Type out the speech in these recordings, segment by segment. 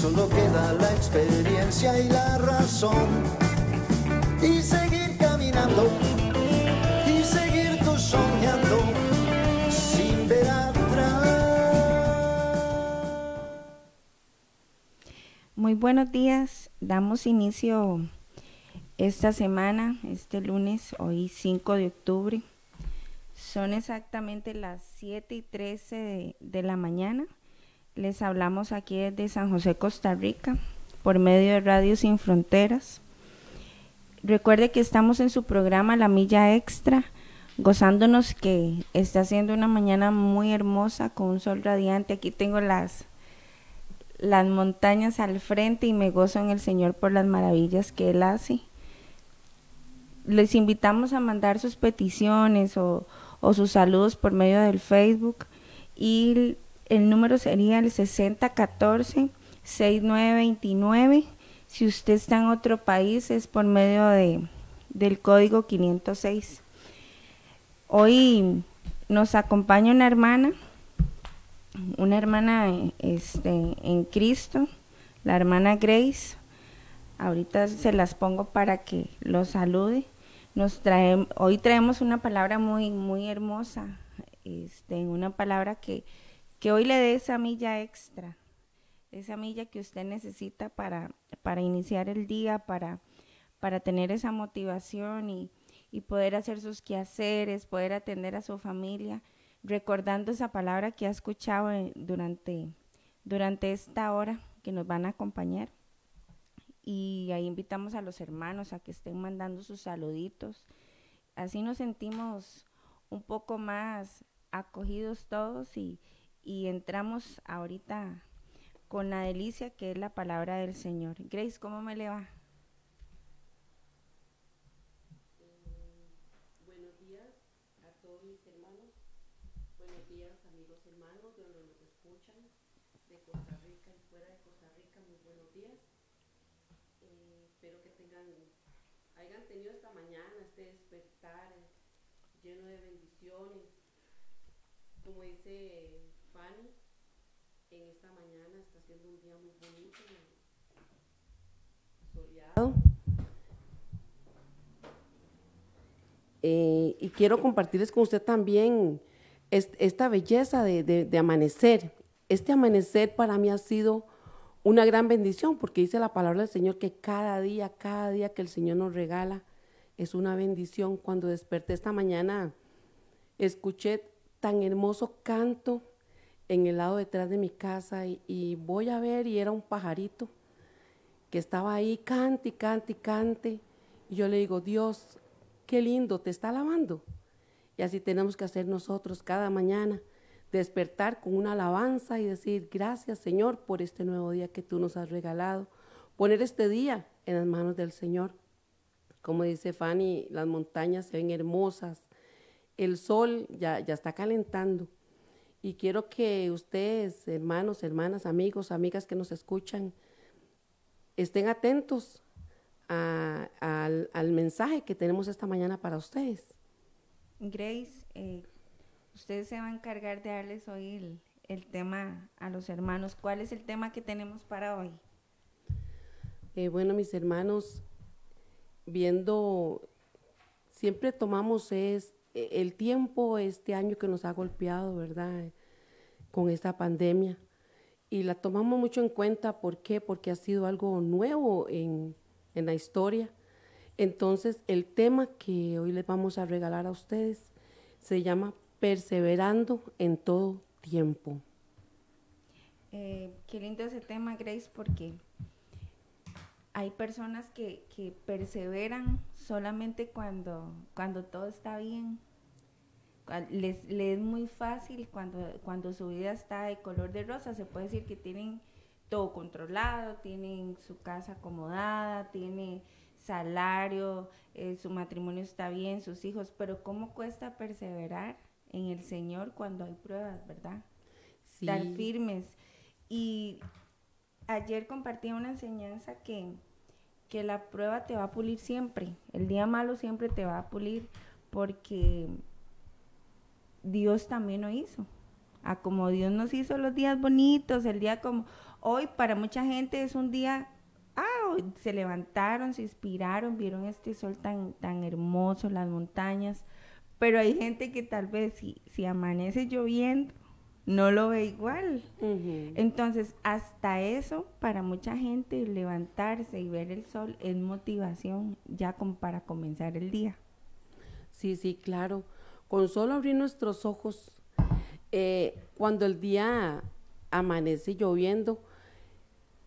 Solo queda la experiencia y la razón. Y seguir caminando, y seguir tú soñando, sin ver atrás. Muy buenos días, damos inicio esta semana, este lunes, hoy 5 de octubre. Son exactamente las 7 y 13 de, de, la mañana. Les hablamos aquí desde San José, Costa Rica, por medio de Radio Sin Fronteras. Recuerde que estamos en su programa La Milla Extra, gozándonos que está siendo una mañana muy hermosa con un sol radiante. Aquí tengo las, las montañas al frente y me gozo en el Señor por las maravillas que Él hace les invitamos a mandar sus peticiones o, o, sus saludos por medio del Facebook y el, número sería el 6014-6929. Si usted está en otro país es por medio de, del código 506. Hoy nos acompaña una hermana, una hermana este, en Cristo, la hermana Grace. Ahorita se las pongo para que lo salude nos trae, hoy traemos una palabra muy, muy hermosa, este, una palabra que, que hoy le dé esa milla extra, esa milla que usted necesita para, para iniciar el día, para, para tener esa motivación y, y poder hacer sus quehaceres, poder atender a su familia, recordando esa palabra que ha escuchado durante, durante esta hora que nos van a acompañar y ahí invitamos a los hermanos a que estén mandando sus saluditos. Así nos sentimos un poco más acogidos todos y, y entramos ahorita con la delicia que es la palabra del Señor. Grace, ¿cómo me le va? lleno de bendiciones. Como dice En esta mañana está siendo un día muy bonito, soleado. Eh, y quiero compartirles con usted también es, esta belleza de amanecer. Este amanecer para mí ha sido una gran bendición, porque dice la palabra del Señor que cada día, cada día que el Señor nos regala es una bendición. Cuando desperté esta mañana, escuché tan hermoso canto en el lado detrás de mi casa y, voy a ver y era un pajarito que estaba ahí, cante cante cante. Y yo le digo, Dios, qué lindo, te está alabando. Y así tenemos que hacer nosotros cada mañana despertar con una alabanza y decir, gracias Señor por este nuevo día que tú nos has regalado. Poner este día en las manos del Señor. Como dice Fanny, las montañas se ven hermosas, el sol ya, ya está calentando. Y quiero que ustedes, hermanos, hermanas, amigos, amigas que nos escuchan, estén atentos a, a, al, al, mensaje que tenemos esta mañana para ustedes. Grace, eh, usted se va a encargar de darles hoy el, el, tema a los hermanos. ¿Cuál es el tema que tenemos para hoy? Eh, bueno, mis hermanos, viendo, siempre tomamos es, el tiempo este año que nos ha golpeado, ¿verdad? Con esta pandemia. Y la tomamos mucho en cuenta, ¿por qué? Porque ha sido algo nuevo en, en la historia. Entonces, el tema que hoy les vamos a regalar a ustedes se llama perseverando en todo tiempo. Eh, qué lindo ese tema, Grace, porque hay personas que, que, perseveran solamente cuando, cuando todo está bien. Les, les, es muy fácil cuando, cuando su vida está de color de rosa. Se puede decir que tienen todo controlado, tienen su casa acomodada, tiene salario, eh, su matrimonio está bien, sus hijos, pero ¿cómo cuesta perseverar en el Señor cuando hay pruebas, verdad? Estar firmes. Y ayer compartí una enseñanza que, que la prueba te va a pulir siempre, el día malo siempre te va a pulir porque Dios también lo hizo. A como Dios nos hizo los días bonitos, el día como hoy para mucha gente es un día, ah, se levantaron, se inspiraron, vieron este sol tan, tan hermoso, las montañas, pero hay gente que tal vez si, si amanece lloviendo, no lo ve igual. Entonces, hasta eso, para mucha gente, levantarse y ver el sol es motivación ya como para comenzar el día. Sí, sí, claro. Con solo abrir nuestros ojos, eh, cuando el día amanece lloviendo,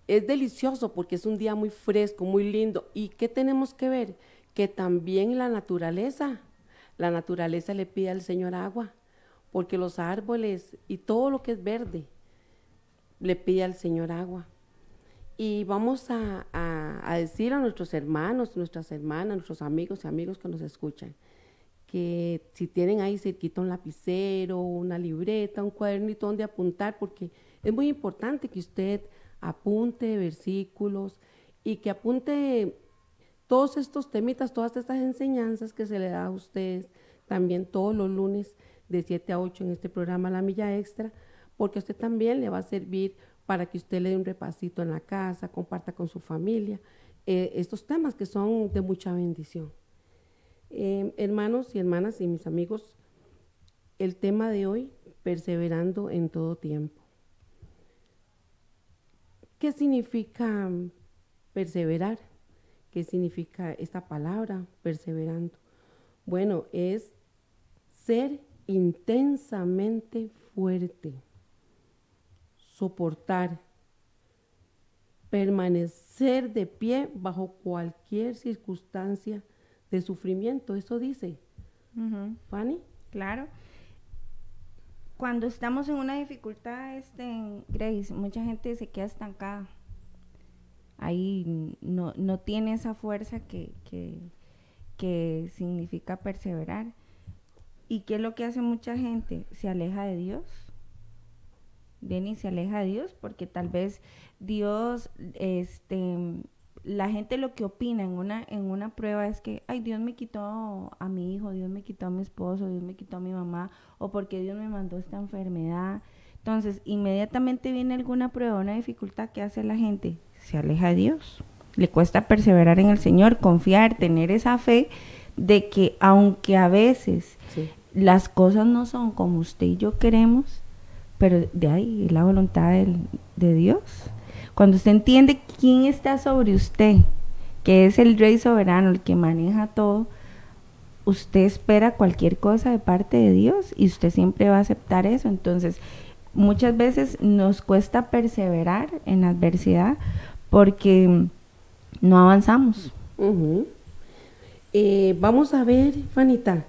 es delicioso porque es un día muy fresco, muy lindo. ¿Y qué tenemos que ver? Que también la naturaleza, la naturaleza le pide al Señor agua, porque los árboles y todo lo que es verde le pide al Señor agua. Y vamos a, a decir a nuestros hermanos, nuestras hermanas, nuestros amigos y amigos que nos escuchan, que si tienen ahí cerquita un lapicero, una libreta, un cuadernito donde apuntar, porque es muy importante que usted apunte versículos y que apunte todos estos temitas, todas estas enseñanzas que se le da a usted también todos los lunes de 7 a 8 en este programa La Milla Extra, porque a usted también le va a servir para que usted le dé un repasito en la casa, comparta con su familia eh, estos temas que son de mucha bendición. Eh, hermanos y hermanas y mis amigos, el tema de hoy, perseverando en todo tiempo. ¿Qué significa perseverar? ¿Qué significa esta palabra, perseverando? Bueno, es ser intensamente fuerte, soportar, permanecer de pie bajo cualquier circunstancia de sufrimiento, eso dice. Fanny. Claro. Cuando estamos en una dificultad, este, Grace, mucha gente se queda estancada. Ahí no, no tiene esa fuerza que, que, significa perseverar. ¿Y qué es lo que hace mucha gente? Se aleja de Dios. Viene y se aleja de Dios porque tal vez Dios este, la gente lo que opina en una, en una prueba es que, ay, Dios me quitó a mi hijo, Dios me quitó a mi esposo, Dios me quitó a mi mamá, o porque Dios me mandó esta enfermedad. Entonces, inmediatamente viene alguna prueba, una dificultad que hace la gente, se aleja de Dios. Le cuesta perseverar en el Señor, confiar, tener esa fe de que aunque a veces las cosas no son como usted y yo queremos, pero de ahí la voluntad de Dios. Cuando usted entiende quién está sobre usted, que es el rey soberano, el que maneja todo, usted espera cualquier cosa de parte de Dios y usted siempre va a aceptar eso. Entonces, muchas veces nos cuesta perseverar en adversidad porque no avanzamos. Eh, vamos a ver, Fanita,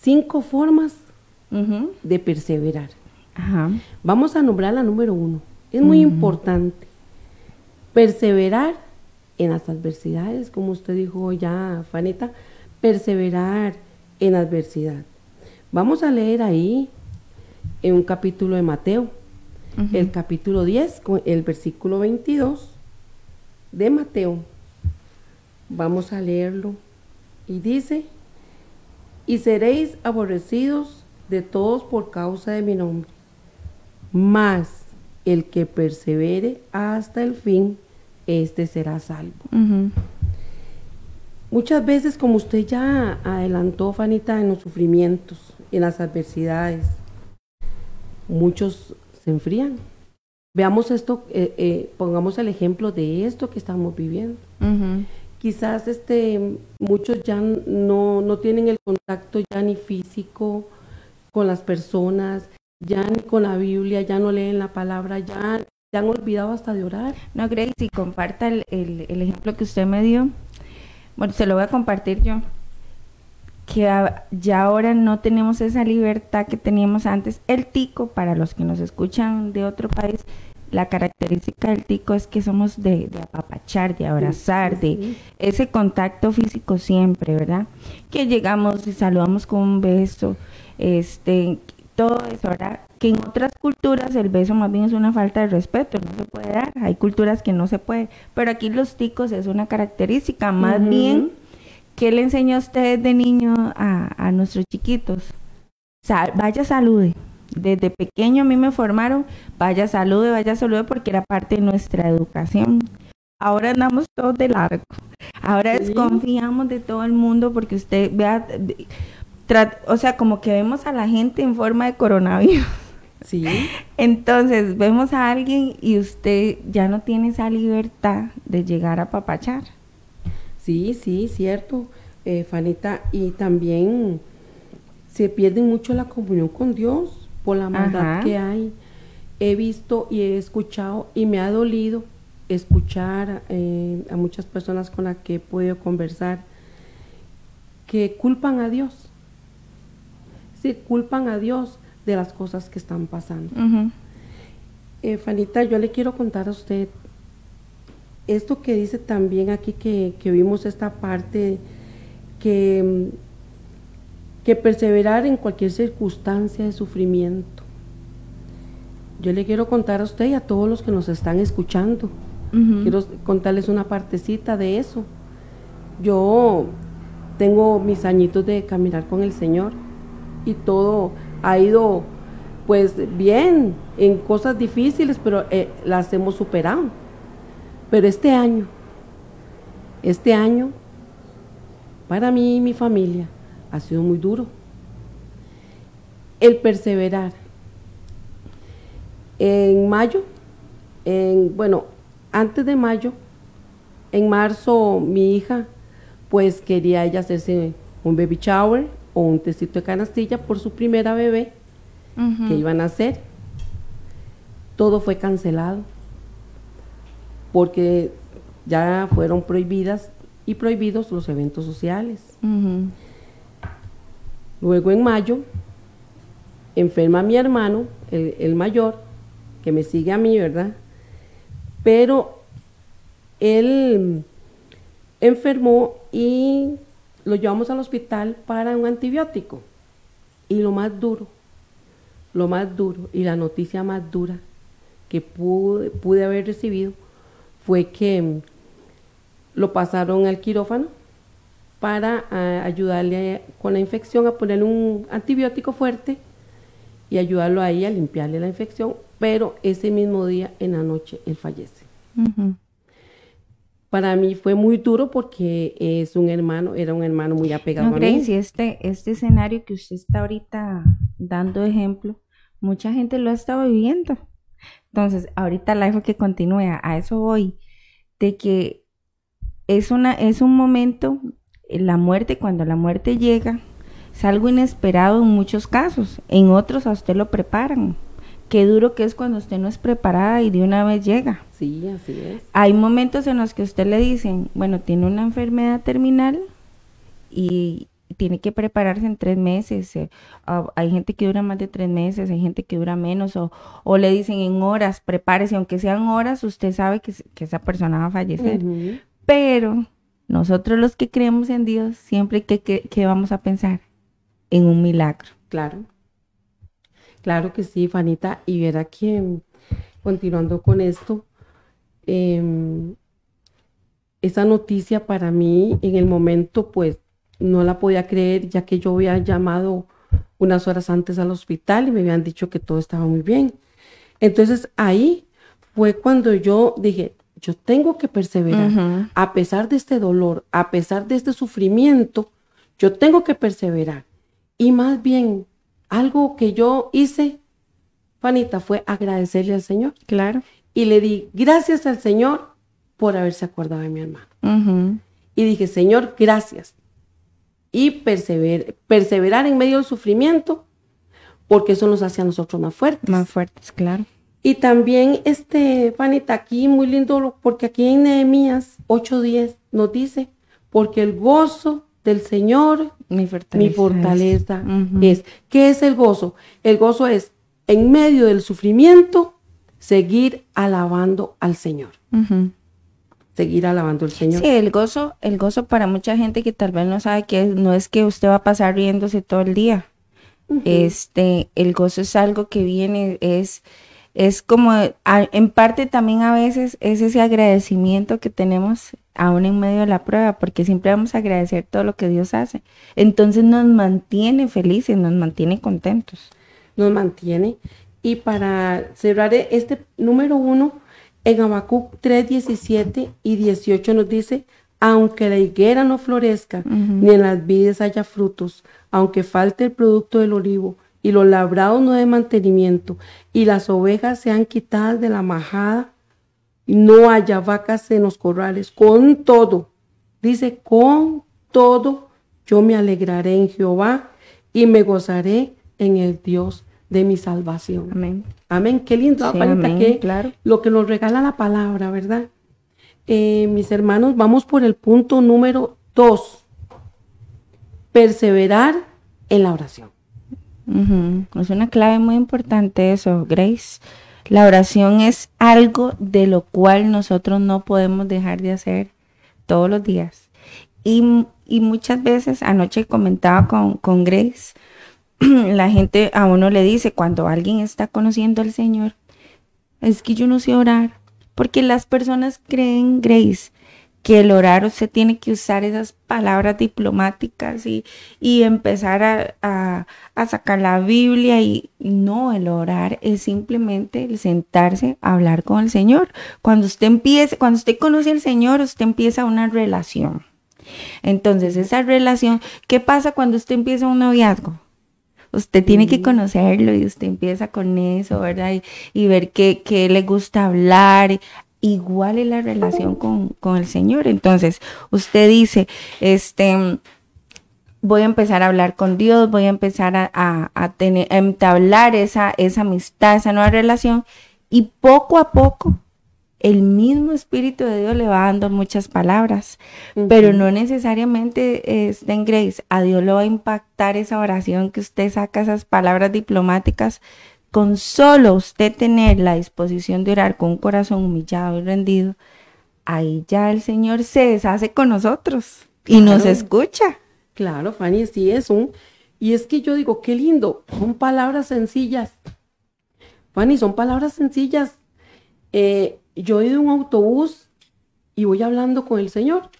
cinco formas de perseverar. Vamos a nombrar la número uno. Es muy importante. Perseverar en las adversidades, como usted dijo ya, Fanita, perseverar en adversidad. Vamos a leer ahí en un capítulo de Mateo, el capítulo 10, el versículo 22 de Mateo. Vamos a leerlo. Y dice, y seréis aborrecidos de todos por causa de mi nombre. Mas el que persevere hasta el fin, este será salvo. Muchas veces, como usted ya adelantó, Fanita, en los sufrimientos, en las adversidades, muchos se enfrían. Veamos esto, eh, eh, pongamos el ejemplo de esto que estamos viviendo. Quizás este, muchos ya no, no tienen el contacto ya ni físico con las personas, ya ni con la Biblia, ya no leen la palabra, ya, ya han olvidado hasta de orar. No, Grace, si comparta el, el, ejemplo que usted me dio, bueno, se lo voy a compartir yo, que ya ahora no tenemos esa libertad que teníamos antes. El tico, para los que nos escuchan de otro país, la característica del tico es que somos de, de apapachar, de abrazar, de ese contacto físico siempre, ¿verdad? Que llegamos y saludamos con un beso, este, todo eso, ¿verdad? Que en otras culturas el beso más bien es una falta de respeto, no se puede dar. Hay culturas que no se puede, pero aquí los ticos es una característica, más bien, ¿qué le enseñó a usted de niño a, a nuestros chiquitos? vaya salude, desde pequeño a mí me formaron, vaya salude, vaya salude, porque era parte de nuestra educación. Ahora andamos todos de largo. Ahora desconfiamos de todo el mundo porque usted vea, o sea, como que vemos a la gente en forma de coronavirus. Sí. Entonces vemos a alguien y usted ya no tiene esa libertad de llegar a papachar. Sí, sí, cierto, eh, Fanita. Y también se pierde mucho la comunión con Dios por la maldad que hay. He visto y he escuchado y me ha dolido escuchar eh, a muchas personas con las que he podido conversar que culpan a Dios. Sí, culpan a Dios de las cosas que están pasando. Eh, Fanita, yo le quiero contar a usted esto que dice también aquí que, que vimos esta parte que que perseverar en cualquier circunstancia de sufrimiento. Yo le quiero contar a usted y a todos los que nos están escuchando. Quiero contarles una partecita de eso. Yo tengo mis añitos de caminar con el Señor y todo ha ido pues bien en cosas difíciles, pero eh, las hemos superado. Pero este año, este año, para mí y mi familia, ha sido muy duro. El perseverar. En mayo, en, bueno, antes de mayo, en marzo mi hija pues quería ella hacerse un baby shower o un tecito de canastilla por su primera bebé que iban a hacer. Todo fue cancelado porque ya fueron prohibidas y prohibidos los eventos sociales. Luego en mayo enferma mi hermano, el, mayor, que me sigue a mí, ¿verdad? Pero él enfermó y lo llevamos al hospital para un antibiótico. Y lo más duro, lo más duro y la noticia más dura que pude, haber recibido fue que lo pasaron al quirófano para ah, ayudarle con la infección, a ponerle un antibiótico fuerte y ayudarlo ahí a limpiarle la infección, pero ese mismo día en la noche él fallece. Para mí fue muy duro porque es un hermano, era un hermano muy apegado a mí. este, este escenario que usted está ahorita dando ejemplo, mucha gente lo ha estado viviendo. Entonces, ahorita la dejo que continúe, a eso voy, de que es, una, es un momento la muerte, cuando la muerte llega, es algo inesperado en muchos casos. En otros a usted lo preparan. Qué duro que es cuando usted no es preparada y de una vez llega. Sí, así es. Hay momentos en los que usted le dicen, bueno, tiene una enfermedad terminal y tiene que prepararse en tres meses. Eh, hay gente que dura más de tres meses, hay gente que dura menos, o, o le dicen en horas, prepárese, aunque sean horas, usted sabe que, esa persona va a fallecer. Pero nosotros los que creemos en Dios, siempre que, vamos a pensar en un milagro. Claro. Claro que sí, Fanita. Y verá que, continuando con esto, em, esa noticia para mí en el momento, pues, no la podía creer, ya que yo había llamado unas horas antes al hospital y me habían dicho que todo estaba muy bien. Entonces ahí fue cuando yo dije, yo tengo que perseverar. A pesar de este dolor, a pesar de este sufrimiento, yo tengo que perseverar. Y más bien, algo que yo hice, Fanita, fue agradecerle al Señor. Claro. Y le di gracias al Señor por haberse acordado de mi hermano. Y dije, Señor, gracias. Y perseverar en medio del sufrimiento, porque eso nos hace a nosotros más fuertes. Más fuertes, claro. Y también, este, Vanita, aquí muy lindo, porque aquí en Nehemías 8.10 nos dice, porque el gozo del Señor, mi fortaleza, es. ¿Qué es el gozo? El gozo es, en medio del sufrimiento, seguir alabando al Señor. Seguir alabando al Señor. Sí, el gozo, el gozo para mucha gente que tal vez no sabe que no es que usted va a pasar riéndose todo el día. Este, el gozo es algo que viene, es, es como, en parte también a veces es ese agradecimiento que tenemos aún en medio de la prueba, porque siempre vamos a agradecer todo lo que Dios hace. Entonces nos mantiene felices, nos mantiene contentos. Nos mantiene. Y para cerrar este número uno, en Habacuc 3, 17 y 18 nos dice, aunque la higuera no florezca, ni en las vides haya frutos, aunque falte el producto del olivo, y los labrados no de mantenimiento, y las ovejas sean quitadas de la majada, no haya vacas en los corrales, con todo, dice, con todo, yo me alegraré en Jehová y me gozaré en el Dios de mi salvación. Amén. Amén. Qué lindo, que claro. lo que nos regala la palabra, ¿verdad? Eh, mis hermanos, vamos por el punto número dos. Perseverar en la oración. Es una clave muy importante eso, Grace. La oración es algo de lo cual nosotros no podemos dejar de hacer todos los días. Y, muchas veces, anoche comentaba con, con Grace, la gente a uno le dice cuando alguien está conociendo al Señor, es que yo no sé orar, porque las personas creen, Grace, que el orar usted tiene que usar esas palabras diplomáticas y, y empezar a, a, sacar la Biblia y no, el orar es simplemente el sentarse a hablar con el Señor. Cuando usted empiece, cuando usted conoce al Señor, usted empieza una relación. Entonces, esa relación, ¿qué pasa cuando usted empieza un noviazgo? Usted tiene que conocerlo y usted empieza con eso, ¿verdad? Y, ver qué, qué, le gusta hablar. Igual es la relación con, el Señor. Entonces, usted dice, este, voy a empezar a hablar con Dios, voy a empezar a, a, a tener, a entablar esa, esa amistad, esa nueva relación. Y poco a poco el mismo Espíritu de Dios le va dando muchas palabras, pero no necesariamente está en Grace. A Dios le va a impactar esa oración que usted saca esas palabras diplomáticas. Con solo usted tener la disposición de orar con un corazón humillado y rendido, ahí ya el Señor se deshace con nosotros y nos escucha. Claro, Fanny, sí es un... Y es que yo digo, qué lindo, son palabras sencillas. Fanny, son palabras sencillas. Eh, yo he ido en un autobús y voy hablando con el Señor.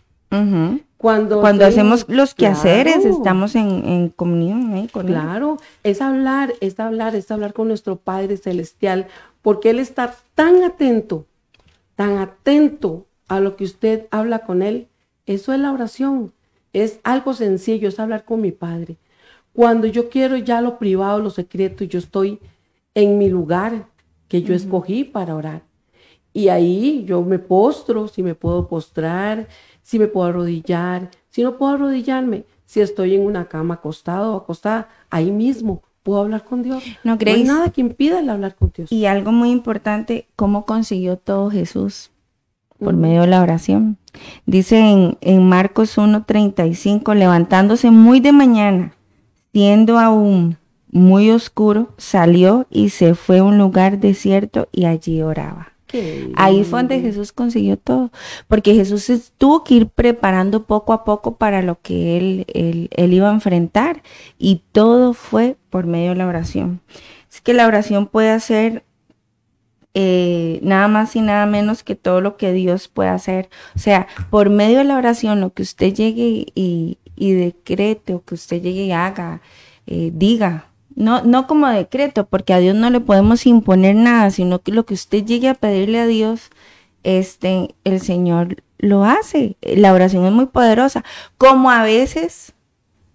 Cuando, Cuando hacemos los quehaceres, estamos en, comunión con Claro, es hablar, es hablar, es hablar con nuestro Padre Celestial, porque Él está tan atento, tan atento a lo que usted habla con Él. Eso es la oración. Es algo sencillo, es hablar con mi Padre. Cuando yo quiero ya lo privado, lo secreto, yo estoy en mi lugar que yo escogí para orar. Y ahí yo me postro, si me puedo postrar, si me puedo arrodillar, si no puedo arrodillarme, si estoy en una cama acostado o acostada, ahí mismo puedo hablar con Dios. No, hay nada que impida el hablar con Dios. Y algo muy importante, ¿cómo consiguió todo Jesús? Por medio de la oración. Dice en, en Marcos 1.35, levantándose muy de mañana, siendo aún muy oscuro, salió y se fue a un lugar desierto y allí oraba. Ahí fue donde Jesús consiguió todo, porque Jesús tuvo que ir preparando poco a poco para lo que él, él, iba a enfrentar y todo fue por medio de la oración. Es que la oración puede hacer eh, nada más y nada menos que todo lo que Dios puede hacer. O sea, por medio de la oración, lo que usted llegue y, y decrete o que usted llegue y haga, eh, diga, no, no como decreto, porque a Dios no le podemos imponer nada, sino que lo que usted llegue a pedirle a Dios, este, el Señor lo hace. La oración es muy poderosa. Como a veces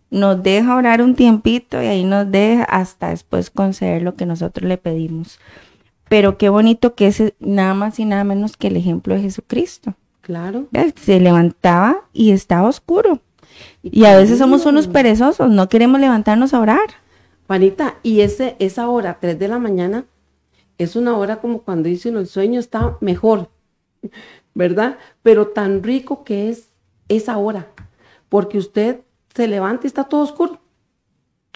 nos deja orar un tiempito y ahí nos deja hasta después conceder lo que nosotros le pedimos. Pero qué bonito que es nada más y nada menos que el ejemplo de Jesucristo. Claro. Se levantaba y estaba oscuro. Y a veces somos unos perezosos, no queremos levantarnos a orar. Juanita, y ese, esa hora, 3 de la mañana, es una hora como cuando dicen el sueño está mejor, ¿verdad? Pero tan rico que es esa hora, porque usted se levanta y está todo oscuro,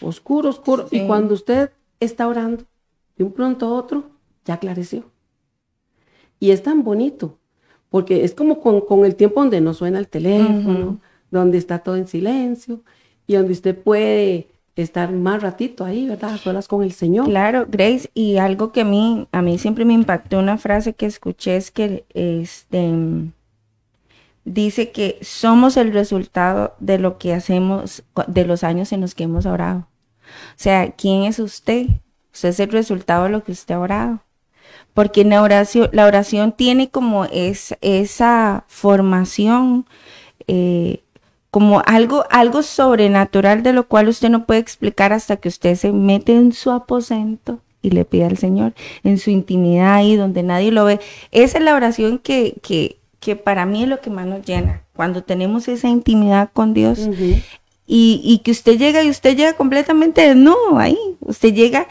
oscuro, oscuro, y cuando usted está orando, de un pronto a otro, ya aclareció. Y es tan bonito, porque es como con, con el tiempo donde no suena el teléfono, donde está todo en silencio y donde usted puede estar más ratito ahí, ¿verdad? Solas con el Señor. Claro, Grace, y algo que a mí, a mí siempre me impactó una frase que escuché es que este dice que somos el resultado de lo que hacemos, de los años en los que hemos orado. O sea, ¿quién es usted? Usted es el resultado de lo que usted ha orado. Porque en la oración, la oración tiene como es, esa formación, eh, como algo, algo sobrenatural de lo cual usted no puede explicar hasta que usted se mete en su aposento y le pide al Señor, en su intimidad ahí donde nadie lo ve. Esa es la oración que, que, que para mí es lo que más nos llena, cuando tenemos esa intimidad con Dios y, y, que usted llega y usted llega completamente no ahí, usted llega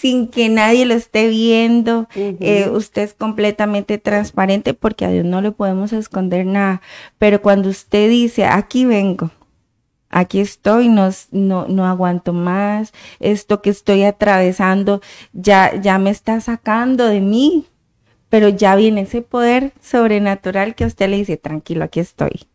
sin que nadie lo esté viendo, eh, usted es completamente transparente porque a Dios no le podemos esconder nada, pero cuando usted dice, aquí vengo, aquí estoy, no, no, no aguanto más, esto que estoy atravesando ya, ya me está sacando de mí, pero ya viene ese poder sobrenatural que a usted le dice, tranquilo, aquí estoy.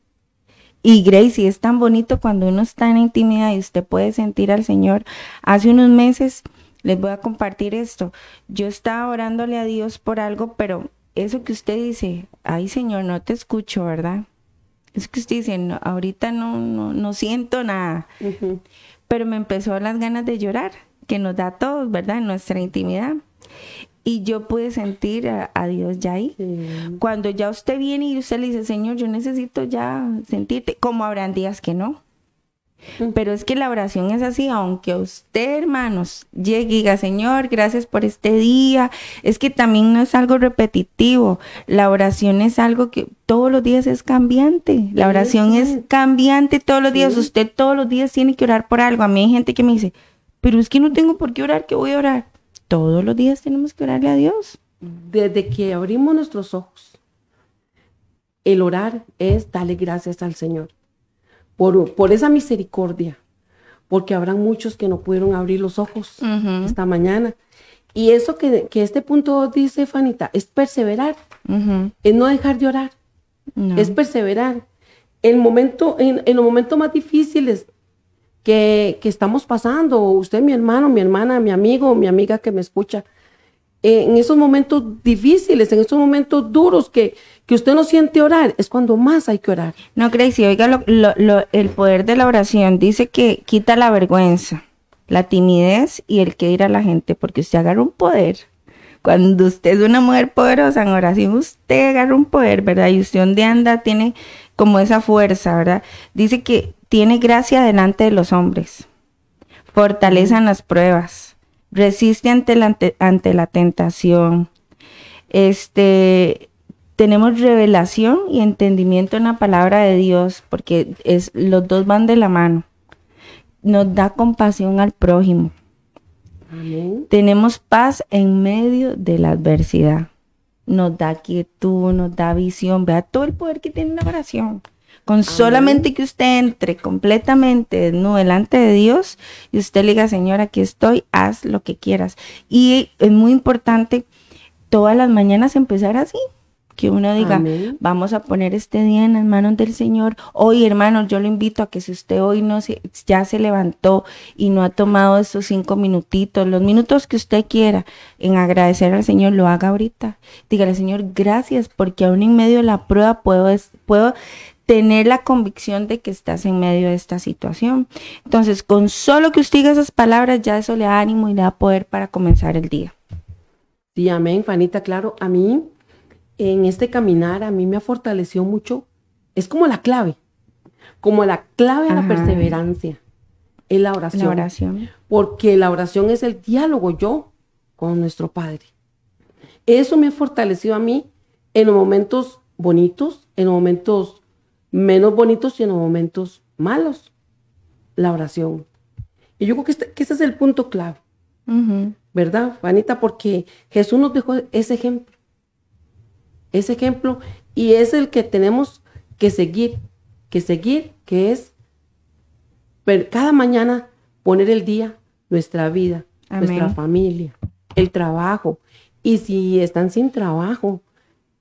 Y Gracie, es tan bonito cuando uno está en intimidad y usted puede sentir al Señor. Hace unos meses les voy a compartir esto. Yo estaba orándole a Dios por algo, pero eso que usted dice, ay Señor, no te escucho, ¿verdad? Eso que usted dice, ahorita no, no, no siento nada. Pero me empezó las ganas de llorar, que nos da a todos, ¿verdad? En nuestra intimidad. Y yo pude sentir a, Dios ya ahí. Cuando ya usted viene y usted le dice, Señor, yo necesito ya sentirte, como habrán días que no. Pero es que la oración es así, aunque usted, hermanos, llegue y diga, Señor, gracias por este día, es que también no es algo repetitivo. La oración es algo que todos los días es cambiante. La oración es cambiante todos los días. Usted todos los días tiene que orar por algo. A mí hay gente que me dice, pero es que no tengo por qué orar, ¿qué voy a orar? Todos los días tenemos que orarle a Dios. Desde que abrimos nuestros ojos, el orar es darle gracias al Señor por, esa misericordia, porque habrán muchos que no pudieron abrir los ojos esta mañana. Y eso que, este punto dice Fanita, es perseverar, es no dejar de orar, es perseverar. El momento, en, en, los momentos más difíciles que, que, estamos pasando, usted, mi hermano, mi hermana, mi amigo, mi amiga que me escucha, en esos momentos difíciles, en esos momentos duros que, que usted no siente orar, es cuando más hay que orar. No, Gracie, oiga el poder de la oración. Dice que quita la vergüenza, la timidez y el que ir a la gente, porque usted agarra un poder. Cuando usted es una mujer poderosa en oración, usted agarra un poder, ¿verdad? Y usted donde anda tiene como esa fuerza, ¿verdad? Dice que tiene gracia delante de los hombres, fortaleza en las pruebas resiste ante la, ante la tentación. Este, tenemos revelación y entendimiento en la palabra de Dios, porque es, los dos van de la mano. Nos da compasión al prójimo. Tenemos paz en medio de la adversidad. Nos da quietud, nos da visión. Vea todo el poder que tiene la oración. Con solamente que usted entre completamente delante de Dios y usted le diga, Señor, aquí estoy, haz lo que quieras. Y es muy importante todas las mañanas empezar así. Que uno diga, vamos a poner este día en las manos del Señor. Hoy, hermano, yo lo invito a que si usted hoy no se, ya se levantó y no ha tomado esos cinco minutitos, los minutos que usted quiera en agradecer al Señor, lo haga ahorita. Dígale, Señor, gracias, porque aún en medio de la prueba puedo, puedo tener la convicción de que estás en medio de esta situación. Entonces, con solo que usted diga esas palabras, ya eso le da ánimo y le da poder para comenzar el día. Sí, amén, Fanita, claro, a mí en este caminar, a mí me ha fortalecido mucho, es como la clave, como la clave a la perseverancia, es la oración. La oración. Porque la oración es el diálogo yo con nuestro Padre. Eso me ha fortalecido a mí en los momentos bonitos, en los momentos menos bonitos y en los momentos malos. La oración. Y yo creo que este, ese es el punto clave. ¿Verdad, Juanita? Porque Jesús nos dejó ese ejemplo. Ese ejemplo y es el que tenemos que seguir. Que seguir, que es cada mañana poner el día, nuestra vida, nuestra familia, el trabajo, Y si están sin trabajo,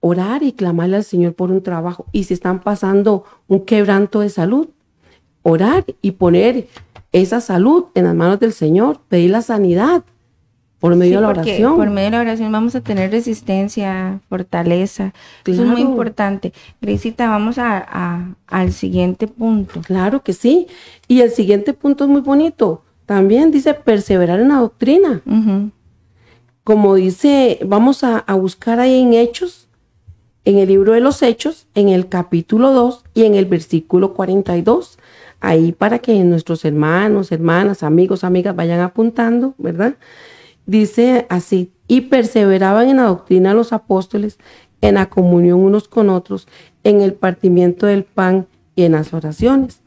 orar y clamarle al Señor por un trabajo. Y si están pasando un quebranto de salud, orar y poner esa salud en las manos del Señor, pedir la sanidad por medio de la oración. Por medio de la oración vamos a tener resistencia, fortaleza. Eso es muy importante. Grisita, vamos a, al siguiente punto. Claro que sí. Y el siguiente punto es muy bonito. También dice perseverar en la doctrina. Como dice, vamos a, a buscar ahí en Hechos, en el libro de los Hechos, en el capítulo 2 y en el versículo 42 ahí para que nuestros hermanos, hermanas, amigos, amigas vayan apuntando, ¿verdad? Dice así, y perseveraban en la doctrina los apóstoles, en la comunión unos con otros, en el partimiento del pan y en las oraciones.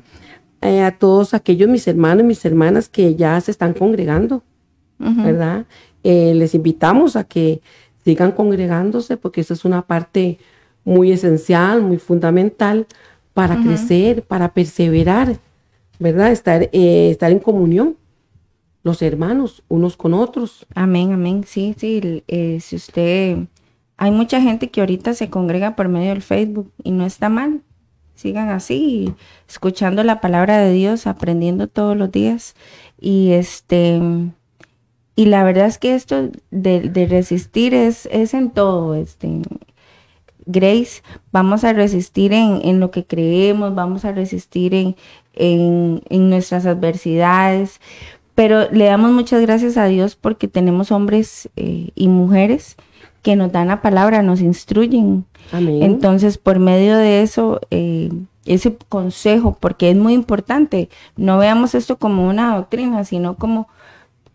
Eh, a todos aquellos mis hermanos y mis hermanas que ya se están congregando, ¿verdad? Eh, les invitamos a que sigan congregándose porque eso es una parte muy esencial, muy fundamental para crecer, para perseverar, ¿verdad? Estar, eh, estar en comunión los hermanos, unos con otros. Amén, amén. Sí, sí. Eh, si usted, hay mucha gente que ahorita se congrega por medio del Facebook y no está mal. Sigan así, escuchando la palabra de Dios, aprendiendo todos los días. Y este, y la verdad es que esto de, resistir es, es en todo, este, Grace, vamos a resistir en, en, lo que creemos, vamos a resistir en, en, en, nuestras adversidades, pero le damos muchas gracias a Dios porque tenemos hombres eh, y mujeres que nos dan la palabra, nos instruyen. Entonces, por medio de eso, eh, ese consejo, porque es muy importante, no veamos esto como una doctrina, sino como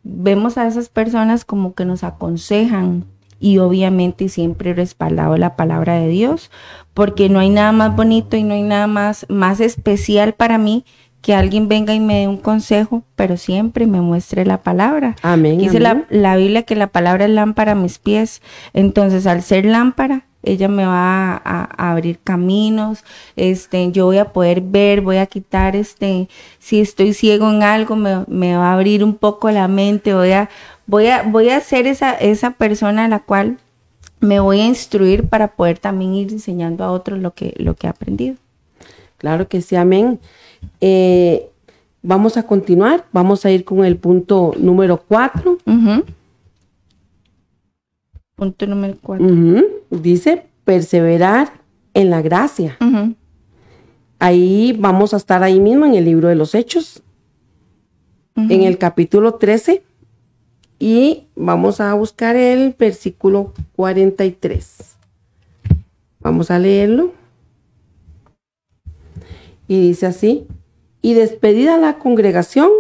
vemos a esas personas como que nos aconsejan y obviamente siempre respaldado la palabra de Dios, porque no hay nada más bonito y no hay nada más, más especial para mí que alguien venga y me dé un consejo, pero siempre me muestre la palabra. Amén. Dice La, Biblia que la palabra es lámpara a mis pies. Entonces, al ser lámpara, ella me va a, abrir caminos, este, yo voy a poder ver, voy a quitar, este, si estoy ciego en algo, me, va a abrir un poco la mente, voy a, voy a, voy a ser esa, esa persona a la cual me voy a instruir para poder también ir enseñando a otros lo que, lo que he aprendido. Claro que sí, amén. Eh, vamos a continuar, vamos a ir con el punto número 4. Punto número 4. Dice perseverar en la gracia. Ahí vamos a estar ahí mismo en el libro de los Hechos, en el capítulo 13, y vamos a buscar el versículo 43. Vamos a leerlo. Y dice así, y despedida la congregación,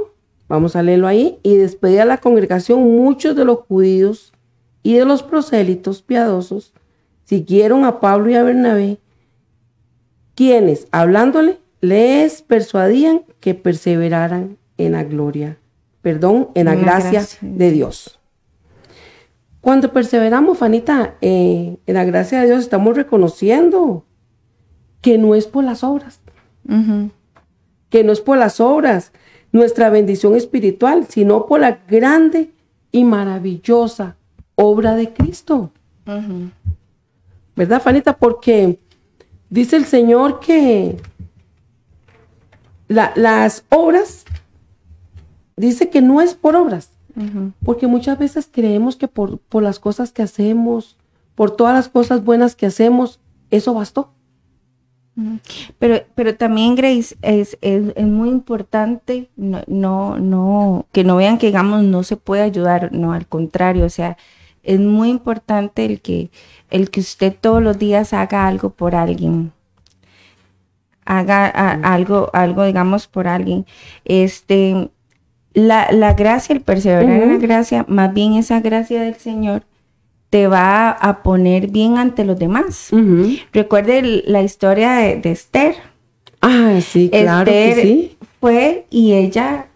vamos a leerlo ahí, y despedida la congregación, muchos de los judíos y de los prosélitos piadosos siguieron a Pablo y a Bernabé, quienes, hablándole, les persuadían que perseveraran en la gloria, perdón, en la, gracia, de Dios. Cuando perseveramos, Fanita, eh, en la gracia de Dios estamos reconociendo que no es por las obras, que no es por las obras, nuestra bendición espiritual, sino por la grande y maravillosa obra de Cristo. ¿Verdad, Fanita? Porque dice el Señor que las obras, dice que no es por obras, porque muchas veces creemos que por, por las cosas que hacemos, por todas las cosas buenas que hacemos, eso bastó. Pero, pero también, Grace, es, es, muy importante no, no, no, que no vean que, digamos, no se puede ayudar, no, al contrario, o sea, es muy importante el que, el que usted todos los días haga algo por alguien, haga algo, algo, digamos, por alguien. Este, la, la gracia, el perseverar en la gracia, más bien esa gracia del Señor, te va a poner bien ante los demás. Recuerde la historia de, Esther. Ah, sí, claro que sí. Fue y ella,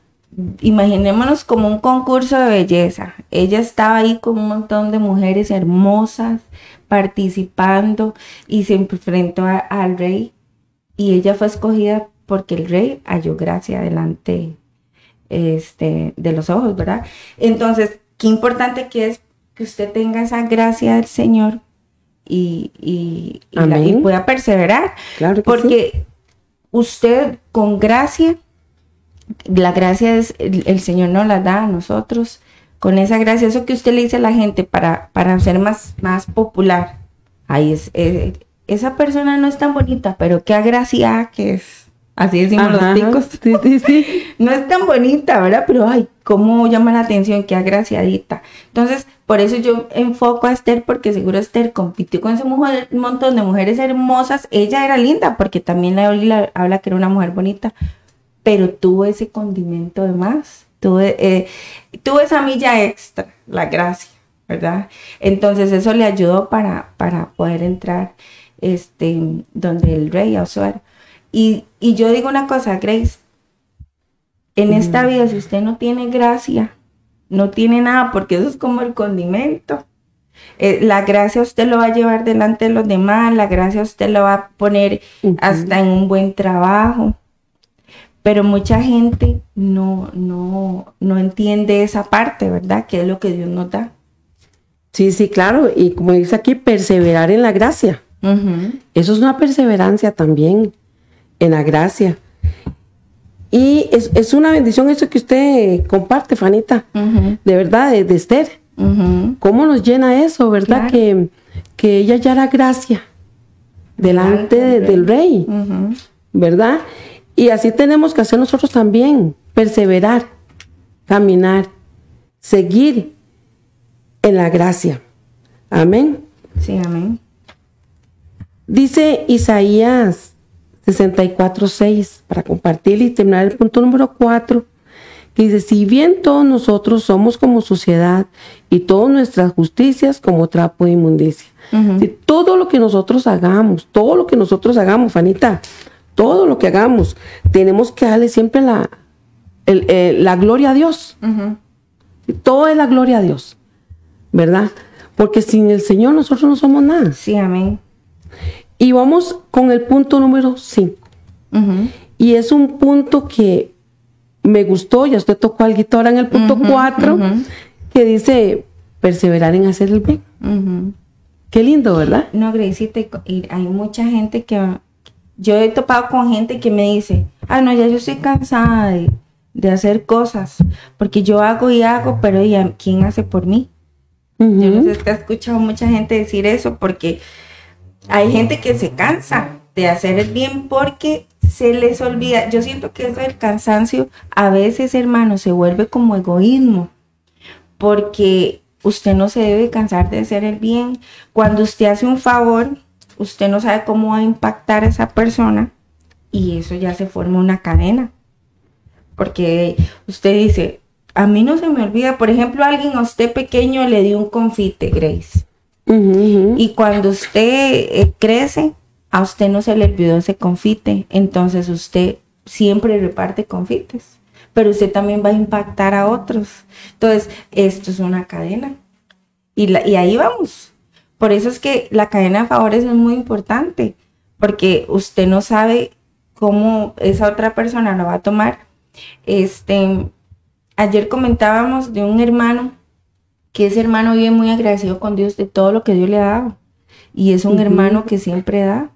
imaginémonos como un concurso de belleza. Ella estaba ahí con un montón de mujeres hermosas participando y se enfrentó al rey y ella fue escogida porque el rey halló gracia delante este, de los ojos, ¿verdad? Entonces, qué importante que es que usted tenga esa gracia del Señor y, y, y la- Amén. y pueda perseverar. Claro que Porque usted con gracia, la gracia es, el, el Señor nos la da a nosotros. Con esa gracia, eso que usted le dice a la gente para, para ser más, más popular. Ahí es, eh, esa persona no es tan bonita, pero qué agraciada que es. Así decimos Ajá, los ticos. Sí, sí, sí. No es tan bonita, ¿verdad? Pero ay, cómo llama la atención, qué agraciadita. Entonces, por eso yo enfoco a Esther, porque seguro Esther compitió con ese mujer- un montón de mujeres hermosas. Ella era linda, porque también la Biblia habla que era una mujer bonita, pero tuvo ese condimento de más. Tuvo, eh, tuvo esa milla extra, la gracia, ¿verdad? Entonces, eso le ayudó para, para poder entrar este, donde el rey Asuero. Y, y yo digo una cosa, Grace, en esta vida, si usted no tiene gracia, no tiene nada, porque eso es como el condimento. Eh, la gracia usted lo va a llevar delante de los demás, la gracia usted lo va a poner hasta en un buen trabajo. Pero mucha gente no, no, no entiende esa parte, ¿verdad? Que es lo que Dios nos da. Sí, sí, claro. Y como dice aquí, perseverar en la gracia. Eso es una perseverancia también en la gracia. Y es, es una bendición eso que usted comparte, Fanita, de verdad, de, de Esther. ¿Cómo nos llena eso, verdad? Claro. Que, que ella ya era gracia delante de- del rey. ¿verdad? Y así tenemos que hacer nosotros también, perseverar, caminar, seguir en la gracia. Amén. Sí, amén. Dice Isaías 64.6, para compartir y terminar el punto número 4, que dice, si bien todos nosotros somos como sociedad y todas nuestras justicias como trapo de inmundicia. Si todo lo que nosotros hagamos, todo lo que nosotros hagamos, Fanita, todo lo que hagamos, tenemos que darle siempre la, el- eh, la gloria a Dios. Todo es la gloria a Dios, ¿verdad? Porque sin el Señor nosotros no somos nada. Sí, amén. Y vamos con el punto número 5. Ujú. Y es un punto que me gustó, ya usted tocó algo ahora en el punto 4, que dice perseverar en hacer el bien. Qué lindo, ¿verdad? No, y hay mucha gente que... Yo he topado con gente que me dice, ah, no, ya yo estoy cansada de, de hacer cosas, porque yo hago y hago, pero ¿y a quién hace por mí? Yo no sé te he escuchado mucha gente decir eso, porque hay gente que se cansa de hacer el bien porque se les olvida. Yo siento que eso del cansancio a veces, hermano, se vuelve como egoísmo, porque usted no se debe cansar de hacer el bien. Cuando usted hace un favor, usted no sabe cómo va a impactar a esa persona y eso ya se forma una cadena. Porque usted dice, a mí no se me olvida, por ejemplo, alguien a usted pequeño le dio un confite, Grace. Y cuando usted eh, crece, a usted no se le olvidó ese confite. Entonces usted siempre reparte confites. Pero usted también va a impactar a otros. Entonces, esto es una cadena. Y ahí vamos. Por eso es que la cadena de favores es muy importante. Porque usted no sabe cómo esa otra persona lo va a tomar. Este, ayer comentábamos de un hermano que ese hermano vive muy agradecido con Dios de todo lo que Dios le ha dado. Y es un hermano que siempre da.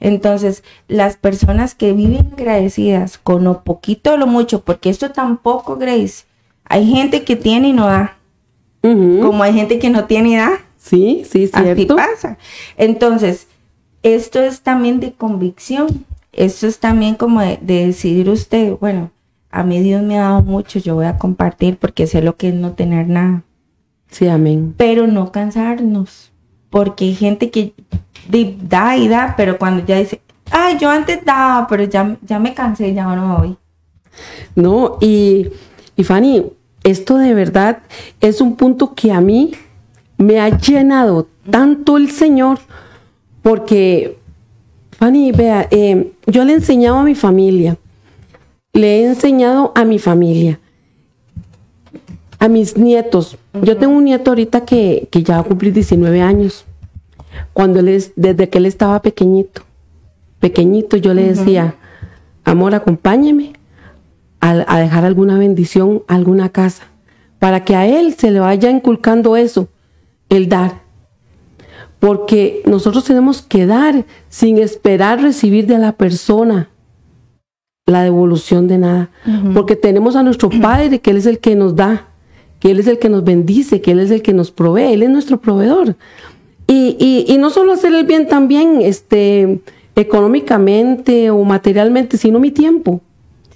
Entonces, las personas que viven agradecidas con lo poquito o lo mucho, porque esto tampoco, Grace, hay gente que tiene y no da, como hay gente que no tiene y da. Sí, sí, Así cierto. pasa. Entonces, esto es también de convicción. Esto es también como de, de decidir usted, bueno, a mí Dios me ha dado mucho, yo voy a compartir porque sé lo que es no tener nada Sí, amén. pero no cansarnos, porque hay gente que da y da, pero cuando ya dice, ay, yo antes daba, pero ya, ya me cansé, ya no me voy. No, y, y Fanny, esto de verdad es un punto que a mí me ha llenado tanto el Señor, porque, Fanny, vea, eh, yo le he enseñado a mi familia, le he enseñado a mi familia, a mis nietos. Yo tengo un nieto ahorita que, que ya va a cumplir 19 años. Cuando él es, desde que él estaba pequeñito, pequeñito, yo le decía, amor, acompáñeme a, a dejar alguna bendición a alguna casa, para que a él se le vaya inculcando eso, el dar. Porque nosotros tenemos que dar sin esperar recibir de la persona la devolución de nada. Porque tenemos a nuestro Padre, que Él es el que nos da, que Él es el que nos bendice, que Él es el que nos provee, Él es nuestro proveedor. Y, y, no solo hacer el bien también este, económicamente o materialmente, sino mi tiempo.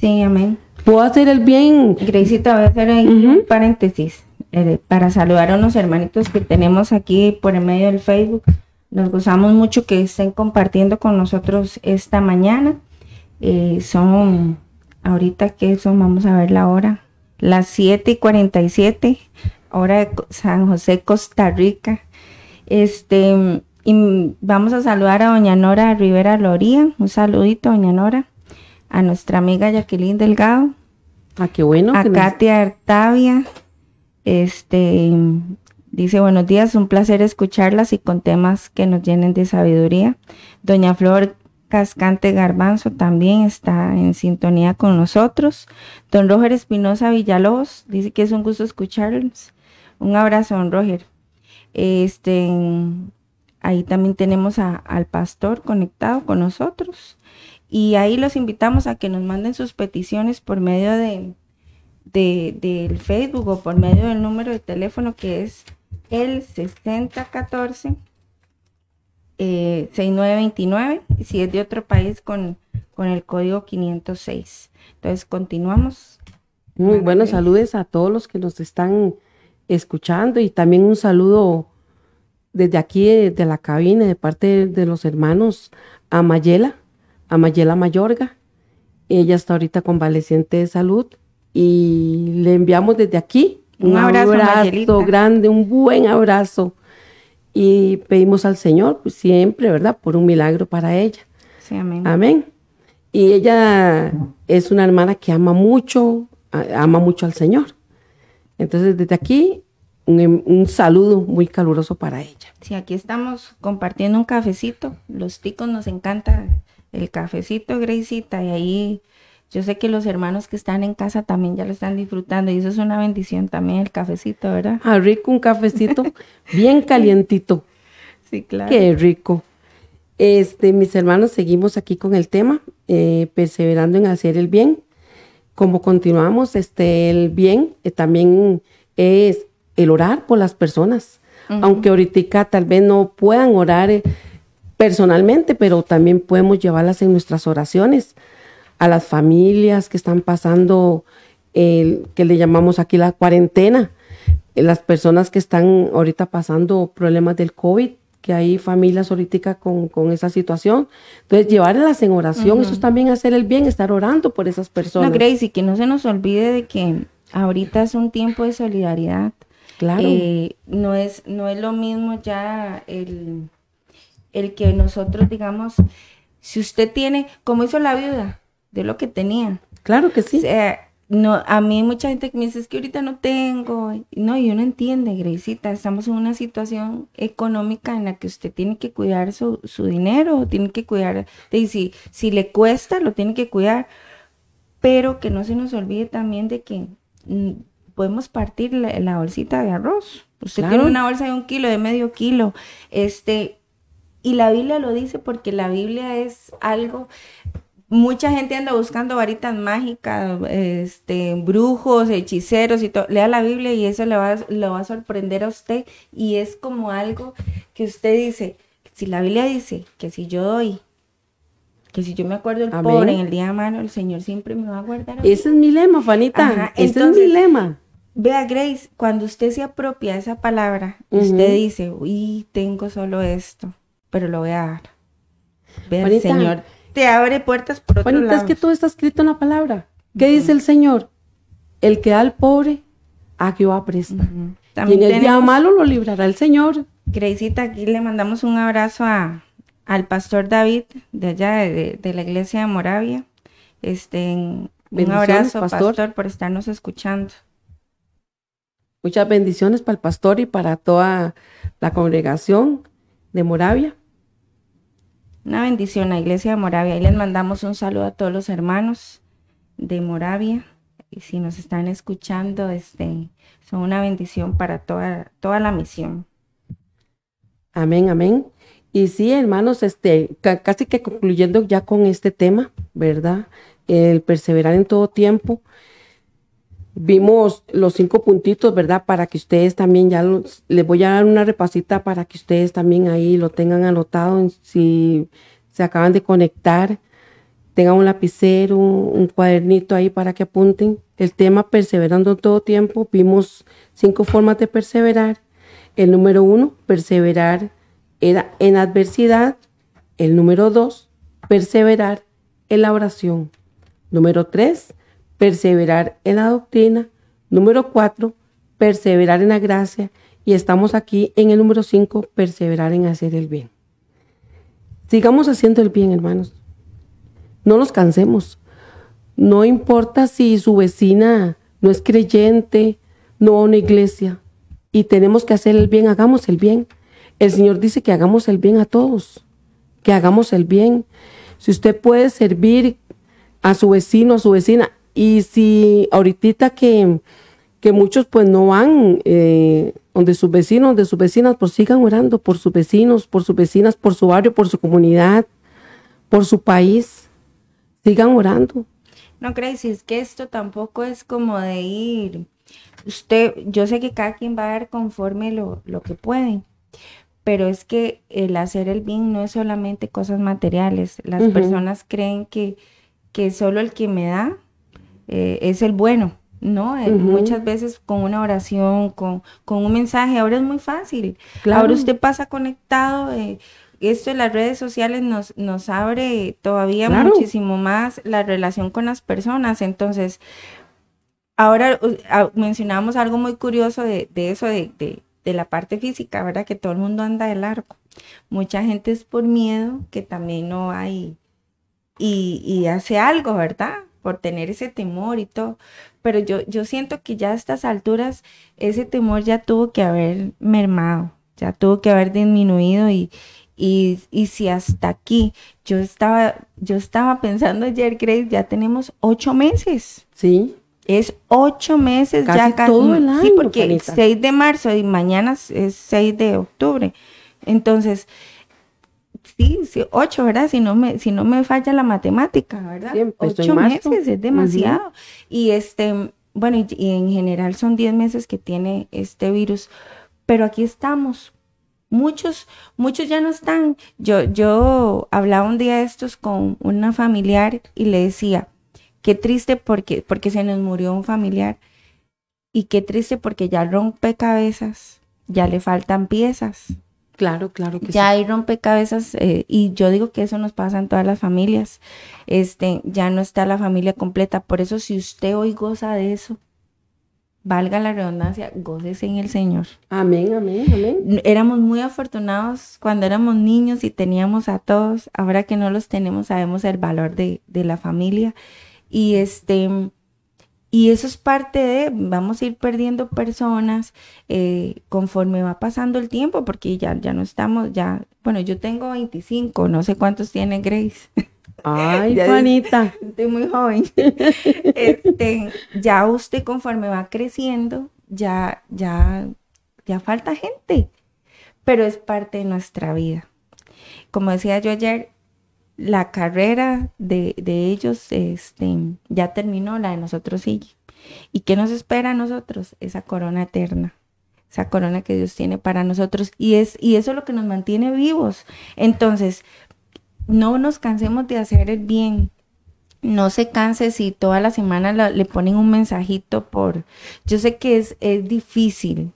Sí, amén. Puedo hacer el bien. Grecita, voy a hacer ahí un paréntesis eh, para saludar a unos hermanitos que tenemos aquí por el medio del Facebook. Nos gozamos mucho que estén compartiendo con nosotros esta mañana. Eh, son, ahorita que son, vamos a ver la hora, las 7 y 47, hora de San José, Costa Rica. Este, y vamos a saludar a doña Nora Rivera Loría. Un saludito, doña Nora. A nuestra amiga Jacqueline Delgado. Ah, qué bueno. A Katia Artavia. Este, dice, buenos días, un placer escucharlas y con temas que nos llenen de sabiduría. Doña Flor Cascante Garbanzo también está en sintonía con nosotros. Don Roger Espinosa Villalobos dice que es un gusto escucharlos. Un abrazo, don Roger. Este, ahí también tenemos al pastor conectado con nosotros. Y ahí los invitamos a que nos manden sus peticiones por medio de, del Facebook o por medio del número de teléfono que es el 6014 6929, eh, si es de otro país con, con el código 506. Entonces, continuamos. Muy buenos saludos a todos los que nos están escuchando y también un saludo desde aquí, de la cabina, de parte de, los hermanos a Mayela, a Mayela Mayorga. Ella está ahorita convaleciente de salud y le enviamos desde aquí un, abrazo, abrazo grande, un buen abrazo y pedimos al Señor pues, siempre, ¿verdad? Por un milagro para ella. Sí, amén. Amén. Y ella es una hermana que ama mucho, ama mucho al Señor. Entonces, desde aquí, un, un, saludo muy caluroso para ella. Sí, aquí estamos compartiendo un cafecito. Los ticos nos encanta el cafecito, Gracita, y ahí yo sé que los hermanos que están en casa también ya lo están disfrutando y eso es una bendición también, el cafecito, ¿verdad? Ah, rico, un cafecito bien calientito. Sí, claro. Qué rico. Este, mis hermanos, seguimos aquí con el tema, eh, perseverando en hacer el bien. Como continuamos, este, el bien eh, también es el orar por las personas. Aunque ahorita tal vez no puedan orar eh, personalmente, pero también podemos llevarlas en nuestras oraciones a las familias que están pasando, el, que le llamamos aquí la cuarentena, las personas que están ahorita pasando problemas del COVID, que hay familias ahorita con, con esa situación. Entonces, llevarlas en oración, eso es también hacer el bien, estar orando por esas personas. No, Gracie, que no se nos olvide de que ahorita es un tiempo de solidaridad. Claro. Eh, no, es, no es lo mismo ya el, el que nosotros digamos, si usted tiene, como hizo la viuda, de lo que tenía. Claro que sí. O sea, no, a mí mucha gente que me dice es que ahorita no tengo. No, y uno entiende, Grecita, estamos en una situación económica en la que usted tiene que cuidar su, su dinero, tiene que cuidar, de si, si le cuesta, lo tiene que cuidar, pero que no se nos olvide también de que mm, podemos partir la, bolsita de arroz. Usted tiene una bolsa de un kilo, de medio kilo, este, y la Biblia lo dice porque la Biblia es algo mucha gente anda buscando varitas mágicas, este, brujos, hechiceros y todo. Lea la Biblia y eso le va, va a sorprender a usted. Y es como algo que usted dice, si la Biblia dice que si yo doy, que si yo me acuerdo el pobre en el día de mano, el Señor siempre me va a guardar. Ese es mi lema, Fanita. Ese es mi lema. Vea, Grace, cuando usted se apropia esa palabra, usted dice, uy, tengo solo esto, pero lo voy a dar. Vea, Señor te abre puertas por otro lado. es que todo está escrito en la palabra. ¿Qué dice el Señor? El que da al pobre, a Jehová presta. Y en el día malo lo librará el Señor. Graceita, aquí le mandamos un abrazo a, al pastor David, de allá de, la iglesia de Moravia. Este, un abrazo, pastor, por estarnos escuchando. Muchas bendiciones para el pastor y para toda la congregación de Moravia. Una bendición a Iglesia de Moravia. Ahí les mandamos un saludo a todos los hermanos de Moravia. Y si nos están escuchando, este, son una bendición para toda, toda la misión. Amén, amén. Y sí, hermanos, este, casi que concluyendo ya con este tema, ¿verdad? El perseverar en todo tiempo. Vimos los cinco puntitos, ¿verdad? Para que ustedes también ya los, les voy a dar una repasita para que ustedes también ahí lo tengan anotado si se acaban de conectar. Tengan un lapicero, un cuadernito ahí para que apunten. El tema perseverando todo tiempo. Vimos cinco formas de perseverar. El número uno, perseverar era en adversidad. El número dos, perseverar en la oración. Número tres, perseverar en la doctrina. Número cuatro, perseverar en la gracia. Y estamos aquí en el número cinco, perseverar en hacer el bien. Sigamos haciendo el bien, hermanos. No nos cansemos. No importa si su vecina no es creyente, no a una iglesia, y tenemos que hacer el bien, hagamos el bien. El Señor dice que hagamos el bien a todos, que hagamos el bien. Si usted puede servir a su vecino, a su vecina, y si ahorita que, que muchos pues no van eh, donde sus vecinos, de sus vecinas, pues sigan orando por sus vecinos, por sus vecinas, por su barrio, por su comunidad, por su país. Sigan orando. No, Gracie, es que esto tampoco es como de ir. Usted, yo sé que cada quien va a dar conforme lo, lo que puede, pero es que el hacer el bien no es solamente cosas materiales. Las personas creen que, que solo el que me da eh, es el bueno, ¿no? Eh, muchas veces con una oración, con, con, un mensaje, ahora es muy fácil. Ahora usted pasa conectado. Eh, esto de las redes sociales nos, nos abre todavía muchísimo más la relación con las personas. Entonces, ahora ah, mencionamos algo muy curioso de, eso, de, de, la parte física, ¿verdad? Que todo el mundo anda de largo. Mucha gente es por miedo que también no hay y, y hace algo, ¿verdad? Por tener ese temor y todo. Pero yo, yo siento que ya a estas alturas ese temor ya tuvo que haber mermado, ya tuvo que haber disminuido y, y, y si hasta aquí yo estaba, yo estaba pensando ayer, Grace, ya tenemos ocho meses. Sí. Es ocho meses ya casi. Todo el año, sí, porque el 6 de marzo y mañana es 6 de octubre. Entonces, sí, sí, ocho, ¿verdad? Si no me, si no me falla la matemática, ¿verdad? ocho meses es demasiado. Y este, bueno, y, en general son diez meses que tiene este virus, pero aquí estamos. Muchos, muchos ya no están. Yo, yo hablaba un día de estos con una familiar y le decía, qué triste porque, porque se nos murió un familiar. Y qué triste porque ya rompe cabezas, ya le faltan piezas Claro, claro que ya hay rompecabezas eh, y yo digo que eso nos pasa en todas las familias. Este, ya no está la familia completa. Por eso, si usted hoy goza de eso, valga la redundancia, gócese en el Señor. Amén, amén, amén. Éramos muy afortunados cuando éramos niños y teníamos a todos. Ahora que no los tenemos, sabemos el valor de, de la familia. Y este y eso es parte de, vamos a ir perdiendo personas eh, conforme va pasando el tiempo, porque ya, ya no estamos, ya, bueno, yo tengo 25, no sé cuántos tiene Grace. Ay, Juanita. Estoy muy joven. Este, ya usted conforme va creciendo, ya, ya, ya falta gente, pero es parte de nuestra vida. Como decía yo ayer, la carrera de, ellos este, ya terminó, la de nosotros sigue. ¿Y qué nos espera a nosotros? Esa corona eterna, esa corona que Dios tiene para nosotros. Y, es, y eso es lo que nos mantiene vivos. Entonces, no nos cansemos de hacer el bien. No se canse si toda la semana le ponen un mensajito por... Yo sé que es, es difícil,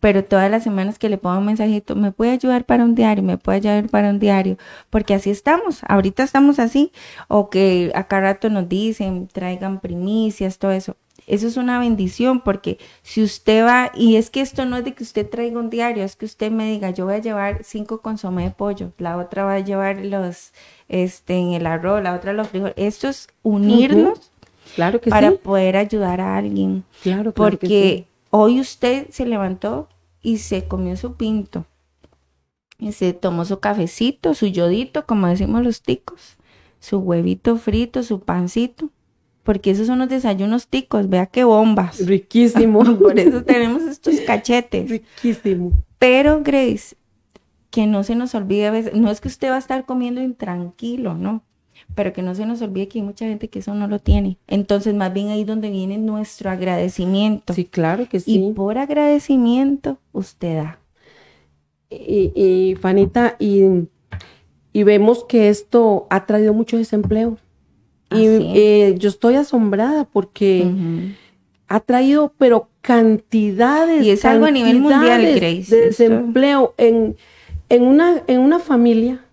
pero todas las semanas que le pongo un mensajito, me puede ayudar para un diario, me puede ayudar para un diario, porque así estamos, ahorita estamos así, o que acá rato nos dicen, traigan primicias, todo eso. Eso es una bendición porque si usted va, y es que esto no es de que usted traiga un diario, es que usted me diga, yo voy a llevar cinco consomé de pollo, la otra va a llevar los, este, en el arroz, la otra los frijoles. Esto es unirnos claro que para poder ayudar a alguien. Claro, porque hoy usted se levantó y se comió su pinto. Y se tomó su cafecito, su yodito, como decimos los ticos, su huevito frito, su pancito. Porque esos son los desayunos ticos, vea qué bombas. Riquísimo. Por eso tenemos estos cachetes. Riquísimo. Pero, Grace, que no se nos olvide a veces, no es que usted va a estar comiendo intranquilo, no, pero que no se nos olvide que hay mucha gente que eso no lo tiene. Entonces, más bien ahí donde viene nuestro agradecimiento. Sí, claro que sí. Y por agradecimiento, usted da. Y, y Fanita, y, y vemos que esto ha traído mucho desempleo. Y es. eh, yo estoy asombrada porque ha traído, pero cantidades. Y es algo a nivel mundial, Grace. De desempleo en, en, una, en una familia.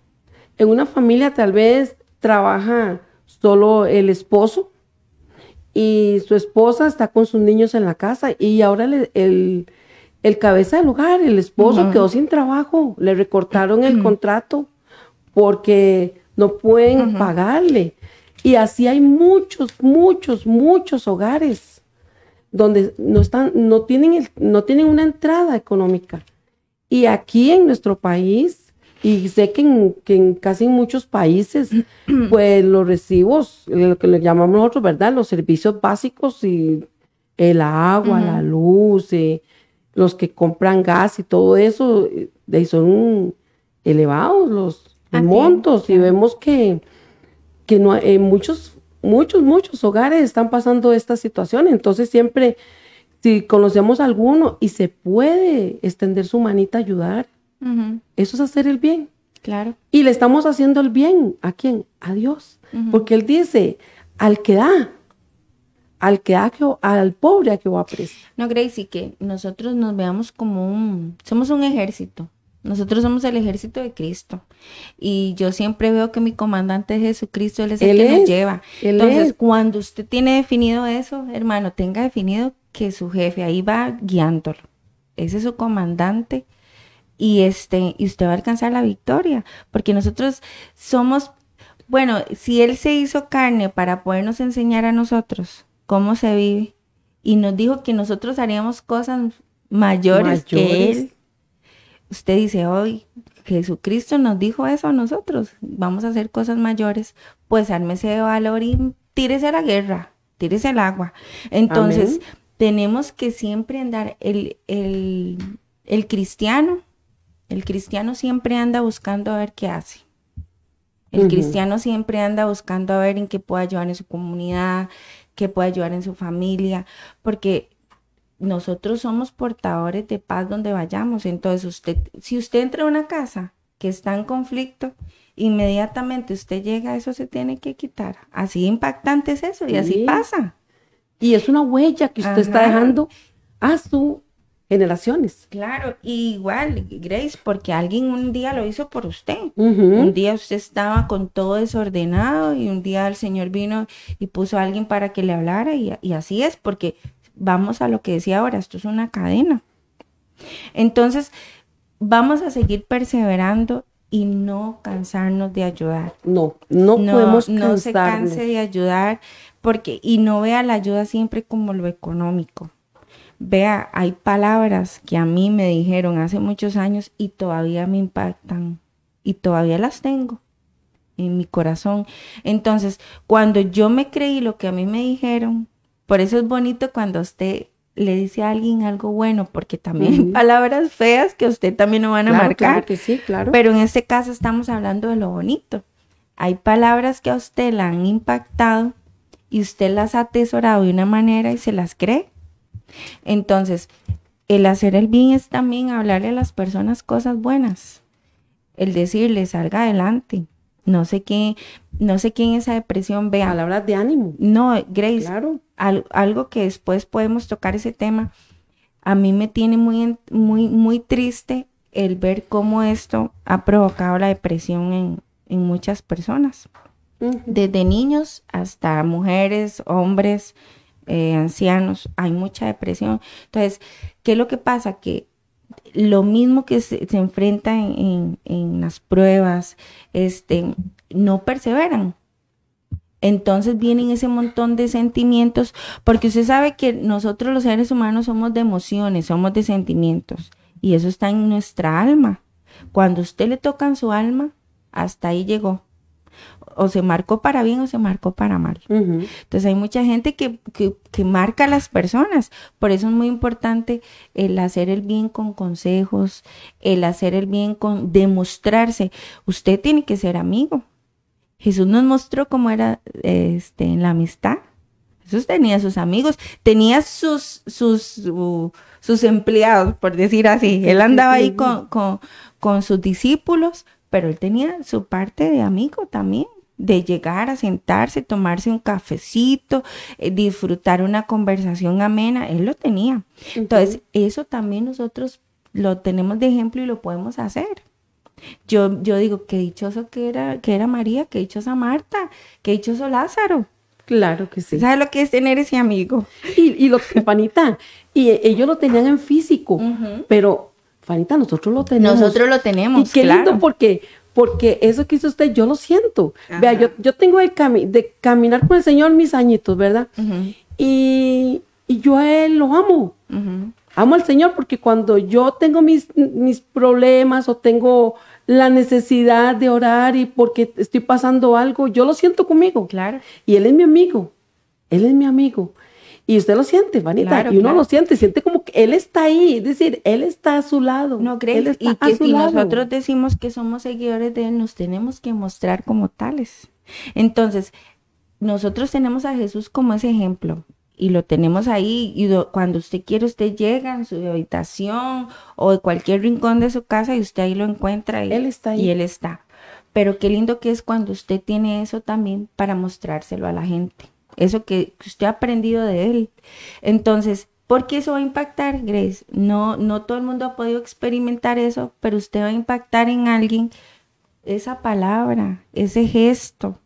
En una familia tal vez trabaja solo el esposo y su esposa está con sus niños en la casa y ahora el, el cabeza del hogar, el esposo, quedó sin trabajo. Le recortaron el contrato porque no pueden pagarle. Y así hay muchos, muchos, muchos hogares donde no están, no tienen, el- no tienen una entrada económica. Y aquí en nuestro país, y sé que en, que en casi muchos países, pues los recibos, lo que le llamamos nosotros, ¿verdad? Los servicios básicos y el agua, la luz, eh, los que compran gas y todo eso, eh, son elevados los, Así, montos. Y vemos que, que no, en muchos, muchos, muchos hogares están pasando esta situación. Entonces siempre, si conocemos a alguno y se puede extender su manita a ayudar, Eso es hacer el bien. Claro. Y le estamos haciendo el bien. ¿A quién? A Dios. Porque Él dice, al que da, al que da, al pobre a Jehová presta. No, Grace, y que nosotros nos veamos como un, somos un ejército. Nosotros somos el ejército de Cristo. Y yo siempre veo que mi comandante es Jesucristo, Él es el Él que nos lleva. Entonces, es. cuando usted tiene definido eso, hermano, tenga definido que su jefe ahí va guiándolo. Ese es su comandante. Y este, y usted va a alcanzar la victoria. Porque nosotros somos, bueno, si Él se hizo carne para podernos enseñar a nosotros cómo se vive, y nos dijo que nosotros haríamos cosas mayores, que. Él. Usted dice, hoy Jesucristo nos dijo eso a nosotros, vamos a hacer cosas mayores, pues ármese de valor y tírese a la guerra, tírese al agua. Entonces, Amén. tenemos que siempre andar, el, el, el cristiano, el cristiano siempre anda buscando a ver qué hace. El cristiano siempre anda buscando a ver en qué puede ayudar en su comunidad, qué puede ayudar en su familia, porque nosotros somos portadores de paz donde vayamos. Entonces, usted, si usted entra a una casa que está en conflicto, inmediatamente usted llega, eso se tiene que quitar. Así impactante es eso y así Sí. pasa. Y es una huella que usted está dejando a sus generaciones. Claro, y igual, Grace, porque alguien un día lo hizo por usted. Un día usted estaba con todo desordenado y un día el Señor vino y puso a alguien para que le hablara y, y así es, porque vamos a lo que decía ahora, esto es una cadena. Entonces, vamos a seguir perseverando y no cansarnos de ayudar. No, no, podemos no se cansarnos. canse de ayudar porque y no vea la ayuda siempre como lo económico. Vea, hay palabras que a mí me dijeron hace muchos años y todavía me impactan y todavía las tengo en mi corazón. Entonces, cuando yo me creí lo que a mí me dijeron, por eso es bonito cuando usted le dice a alguien algo bueno, porque también hay palabras feas que usted también no van a Claro, marcar. claro que sí, claro. Pero en este caso estamos hablando de lo bonito. Hay palabras que a usted la han impactado y usted las ha atesorado de una manera y se las cree. Entonces, el hacer el bien es también hablarle a las personas cosas buenas. El decirle, salga adelante. No sé quién, no sé quién esa depresión vea. Palabras de ánimo. No, Grace, Claro. al- algo que después podemos tocar ese tema, a mí me tiene muy, muy, muy triste el ver cómo esto ha provocado la depresión en, en muchas personas, desde niños hasta mujeres, hombres, eh, ancianos, hay mucha depresión. Entonces, ¿qué es lo que pasa? Que lo mismo que se, se enfrenta en, en- las pruebas, este, no perseveran. Entonces vienen ese montón de sentimientos, porque usted sabe que nosotros los seres humanos somos de emociones, somos de sentimientos, y eso está en nuestra alma. Cuando usted le toca en su alma, hasta ahí llegó. O se marcó para bien o se marcó para mal. Entonces hay mucha gente que, que, que, marca a las personas. Por eso es muy importante el hacer el bien con consejos, el hacer el bien con demostrarse. Usted tiene que ser amigo. Jesús nos mostró cómo era este, en la amistad. Jesús tenía sus amigos, tenía sus, sus, sus empleados, por decir así. Él andaba ahí con, con, sus discípulos, pero él tenía su parte de amigo también de llegar a sentarse, tomarse un cafecito, eh, disfrutar una conversación amena, él lo tenía. Entonces, eso también nosotros lo tenemos de ejemplo y lo podemos hacer. Yo, yo digo, qué dichoso que era, que era María, qué dichosa Marta, qué dichoso Lázaro. Claro que sí. ¿Sabes lo que es tener ese amigo? Y, y lo que, Fanita, y ellos lo tenían en físico, pero, Fanita, nosotros lo tenemos. Nosotros lo tenemos, Y qué lindo porque, porque eso que hizo usted, yo lo siento. Vea, yo, yo tengo cami de caminar con el Señor mis añitos, ¿verdad? y, y, yo a Él lo amo. Amo al Señor porque cuando yo tengo mis, mis problemas o tengo la necesidad de orar y porque estoy pasando algo, yo lo siento conmigo. Claro. Y él es mi amigo. Él es mi amigo. Y usted lo siente, Vanita. y uno lo siente, siente como que él está ahí, es decir, él está a su lado. No crees. Y que si nosotros decimos que somos seguidores de él, nos tenemos que mostrar como tales. Entonces, nosotros tenemos a Jesús como ese ejemplo y lo tenemos ahí y cuando usted quiere usted llega en su habitación o de cualquier rincón de su casa y usted ahí lo encuentra y él está ahí. y él está. Pero qué lindo que es cuando usted tiene eso también para mostrárselo a la gente. Eso que, usted ha aprendido de él. Entonces, ¿por qué eso va a impactar, Grace? No, no todo el mundo ha podido experimentar eso, pero usted va a impactar en alguien esa palabra, ese gesto.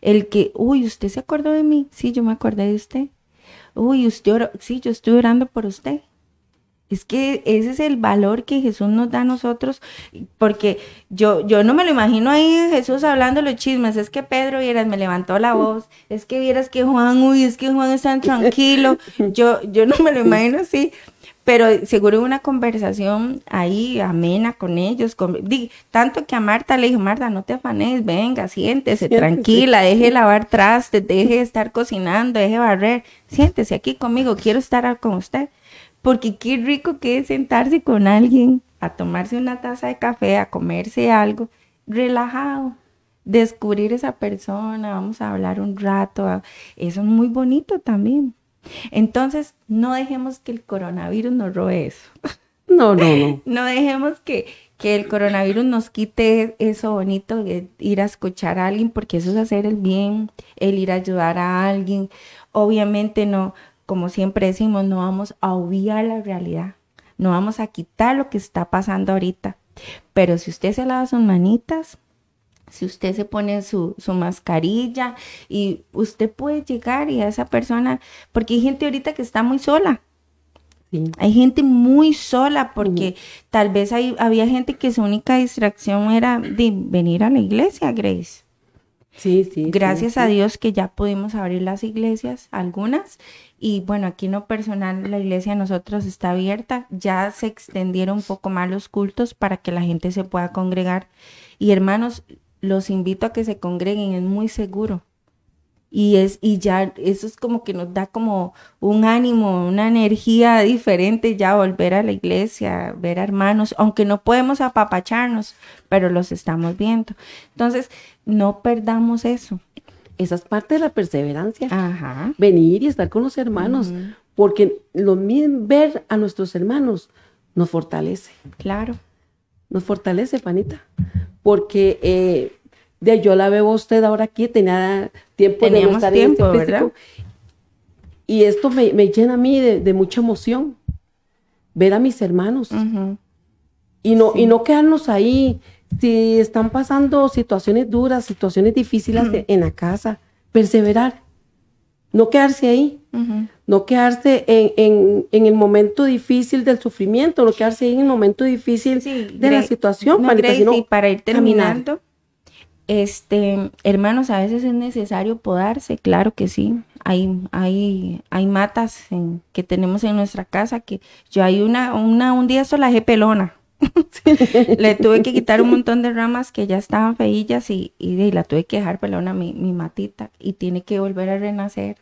El que, uy, ¿usted se acordó de mí? Sí, yo me acordé de usted uy, usted oró, sí, yo estoy orando por usted. Es que ese es el valor que Jesús nos da a nosotros, porque yo, yo no me lo imagino ahí Jesús hablando los chismes, es que Pedro, vieras, me levantó la voz, es que vieras que Juan, uy, es que Juan es tan tranquilo, yo, yo no me lo imagino así, pero seguro una conversación ahí amena con ellos, tanto que a Marta le dijo, Marta, no te afanes, venga, siéntese, tranquila, deje de lavar trastes, deje de estar cocinando, deje de barrer, siéntese aquí conmigo, quiero estar con usted, porque qué rico que es sentarse con alguien a tomarse una taza de café, a comerse algo, relajado, descubrir esa persona, vamos a hablar un rato, eso es muy bonito también. Entonces, no dejemos que el coronavirus nos robe eso. No, no, no. no dejemos que, que el coronavirus nos quite eso bonito de ir a escuchar a alguien, porque eso es hacer el bien, el ir a ayudar a alguien. Obviamente no, como siempre decimos, no vamos a obviar la realidad, no vamos a quitar lo que está pasando ahorita. Pero si usted se lava sus manitas, si usted se pone su, mascarilla y usted puede llegar y a esa persona, porque hay gente ahorita que está muy sola. Hay gente muy sola porque tal vez hay, había gente que su única distracción era de venir a la iglesia, Grace. Sí, sí. Gracias a Dios que ya pudimos abrir las iglesias, algunas, y bueno, aquí en personal la iglesia nosotros está abierta, ya se extendieron un poco más los cultos para que la gente se pueda congregar. Y hermanos, los invito a que se congreguen, es muy seguro. Y es, y ya, eso es como que nos da como un ánimo, una energía diferente ya volver a la iglesia, ver a hermanos, aunque no podemos apapacharnos, pero los estamos viendo. Entonces, no perdamos eso. Esa es parte de la perseverancia. Ajá. Venir y estar con los hermanos, porque lo mismo ver a nuestros hermanos nos fortalece. Claro. Nos fortalece, panita porque eh, de, yo la veo a usted ahora aquí, tenía tiempo de no estar tiempo, en este Y esto me, llena a mí de, mucha emoción, ver a mis hermanos. y, no, y no quedarnos ahí. Si están pasando situaciones duras, situaciones difíciles en la casa, perseverar. No quedarse ahí, no quedarse en, el momento difícil del sufrimiento, no quedarse ahí en el momento difícil de la situación. para ir terminando, este, hermanos, a veces es necesario podarse, claro que sí. Hay, hay, hay matas que tenemos en nuestra casa que yo hay una, una, un día esto la dejé pelona. Le tuve que quitar un montón de ramas que ya estaban feillas y, y, la tuve que dejar pelona mi, mi matita y tiene que volver a renacer.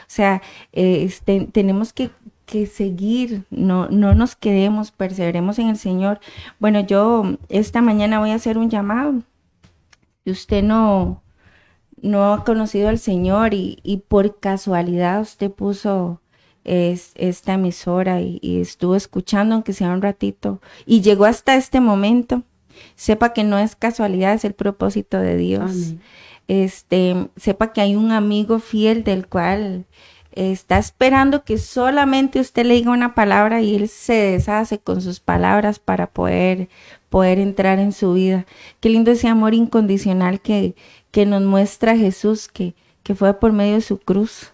O sea, este, tenemos que, que, seguir, no, no nos quedemos, perseveremos en el Señor. Bueno, yo esta mañana voy a hacer un llamado. Si usted no, no ha conocido al Señor y, y por casualidad usted puso es, esta emisora y, estuvo escuchando aunque sea un ratito y llegó hasta este momento, sepa que no es casualidad, es el propósito de Dios. Este, sepa que hay un amigo fiel del cual está esperando que solamente usted le diga una palabra y él se deshace con sus palabras para poder poder entrar en su vida. Qué lindo ese amor incondicional que, que nos muestra Jesús, que, que fue por medio de su cruz.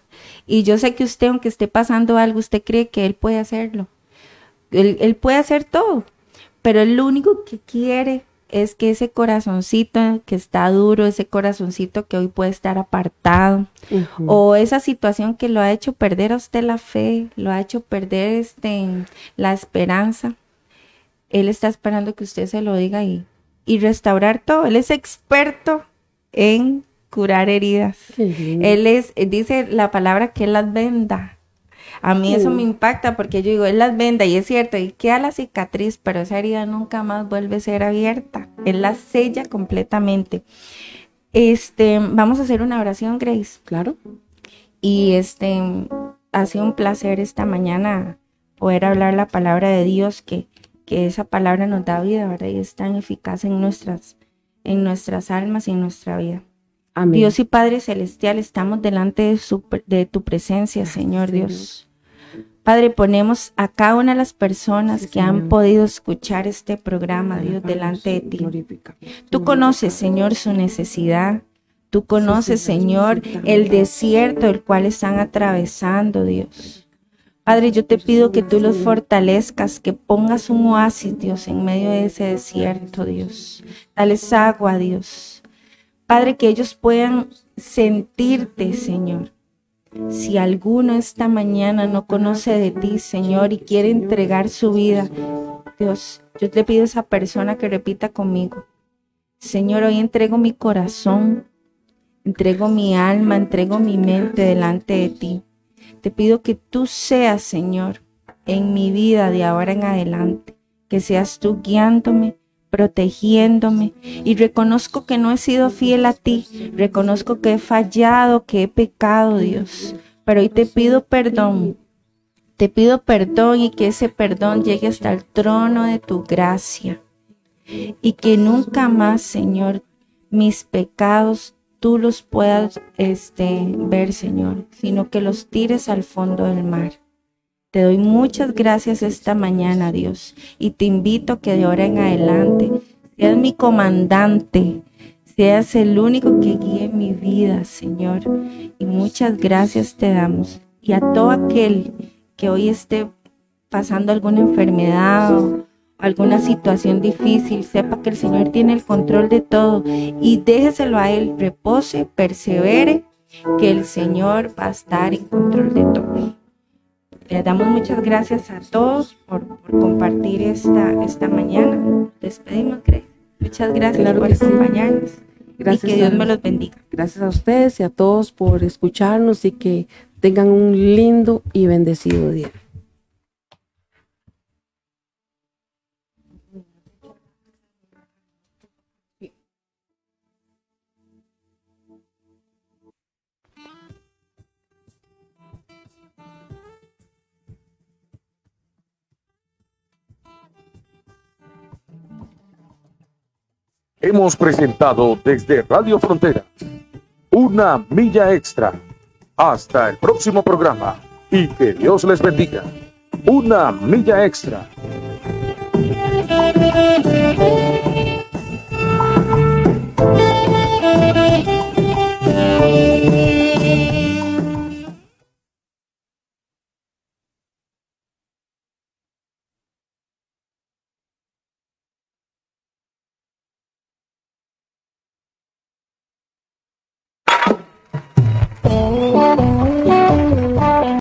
Y yo sé que usted, aunque esté pasando algo, usted cree que Él puede hacerlo. Él, puede hacer todo, pero el único que quiere es que ese corazoncito que está duro, ese corazoncito que hoy puede estar apartado, o esa situación que lo ha hecho perder a usted la fe, lo ha hecho perder este, la esperanza, Él está esperando que usted se lo diga y, y restaurar todo. Él es experto en curar heridas. Él es, dice la palabra que él las venda. A mí eso me impacta porque yo digo, él las venda y es cierto, y queda la cicatriz, pero esa herida nunca más vuelve a ser abierta. Él la sella completamente. Este, vamos a hacer una oración, Grace. Claro. Y este, ha sido un placer esta mañana poder hablar la palabra de Dios, que, que esa palabra nos da vida, ¿verdad? Y es tan eficaz en nuestras, en nuestras almas y en nuestra vida. Dios y Padre Celestial, estamos delante de, tu presencia, Señor Dios. Padre, ponemos a cada una de las personas que han podido escuchar este programa, Dios, delante de ti. Tú conoces, Señor, su necesidad. Tú conoces, Señor, el desierto el cual están atravesando, Dios. Padre, yo te pido que tú los fortalezcas, que pongas un oasis, Dios, en medio de ese desierto, Dios. Dales agua, Dios. Padre, que ellos puedan sentirte, Señor. Si alguno esta mañana no conoce de ti, Señor, y quiere entregar su vida, Dios, yo te pido a esa persona que repita conmigo. Señor, hoy entrego mi corazón, entrego mi alma, entrego mi mente delante de ti. Te pido que tú seas, Señor, en mi vida de ahora en adelante, que seas tú guiándome, protegiéndome y reconozco que no he sido fiel a ti, reconozco que he fallado, que he pecado, Dios, pero hoy te pido perdón. Te pido perdón y que ese perdón llegue hasta el trono de tu gracia y que nunca más, Señor, mis pecados tú los puedas este, ver, Señor, sino que los tires al fondo del mar. Te doy muchas gracias esta mañana, Dios, y te invito que de ahora en adelante seas mi comandante, seas el único que guíe mi vida, Señor. Y muchas gracias te damos. Y a todo aquel que hoy esté pasando alguna enfermedad o alguna situación difícil, sepa que el Señor tiene el control de todo y déjeselo a Él, repose, persevere, que el Señor va a estar en control de todo. Le damos muchas gracias a todos por, compartir esta, esta mañana. Despedimos, Grace. Muchas gracias por acompañarnos. Gracias y que Dios me los bendiga. Gracias a ustedes y a todos por escucharnos y que tengan un lindo y bendecido día. Hemos presentado desde Radio Frontera una milla extra. Hasta el próximo programa y que Dios les bendiga. Una milla extra.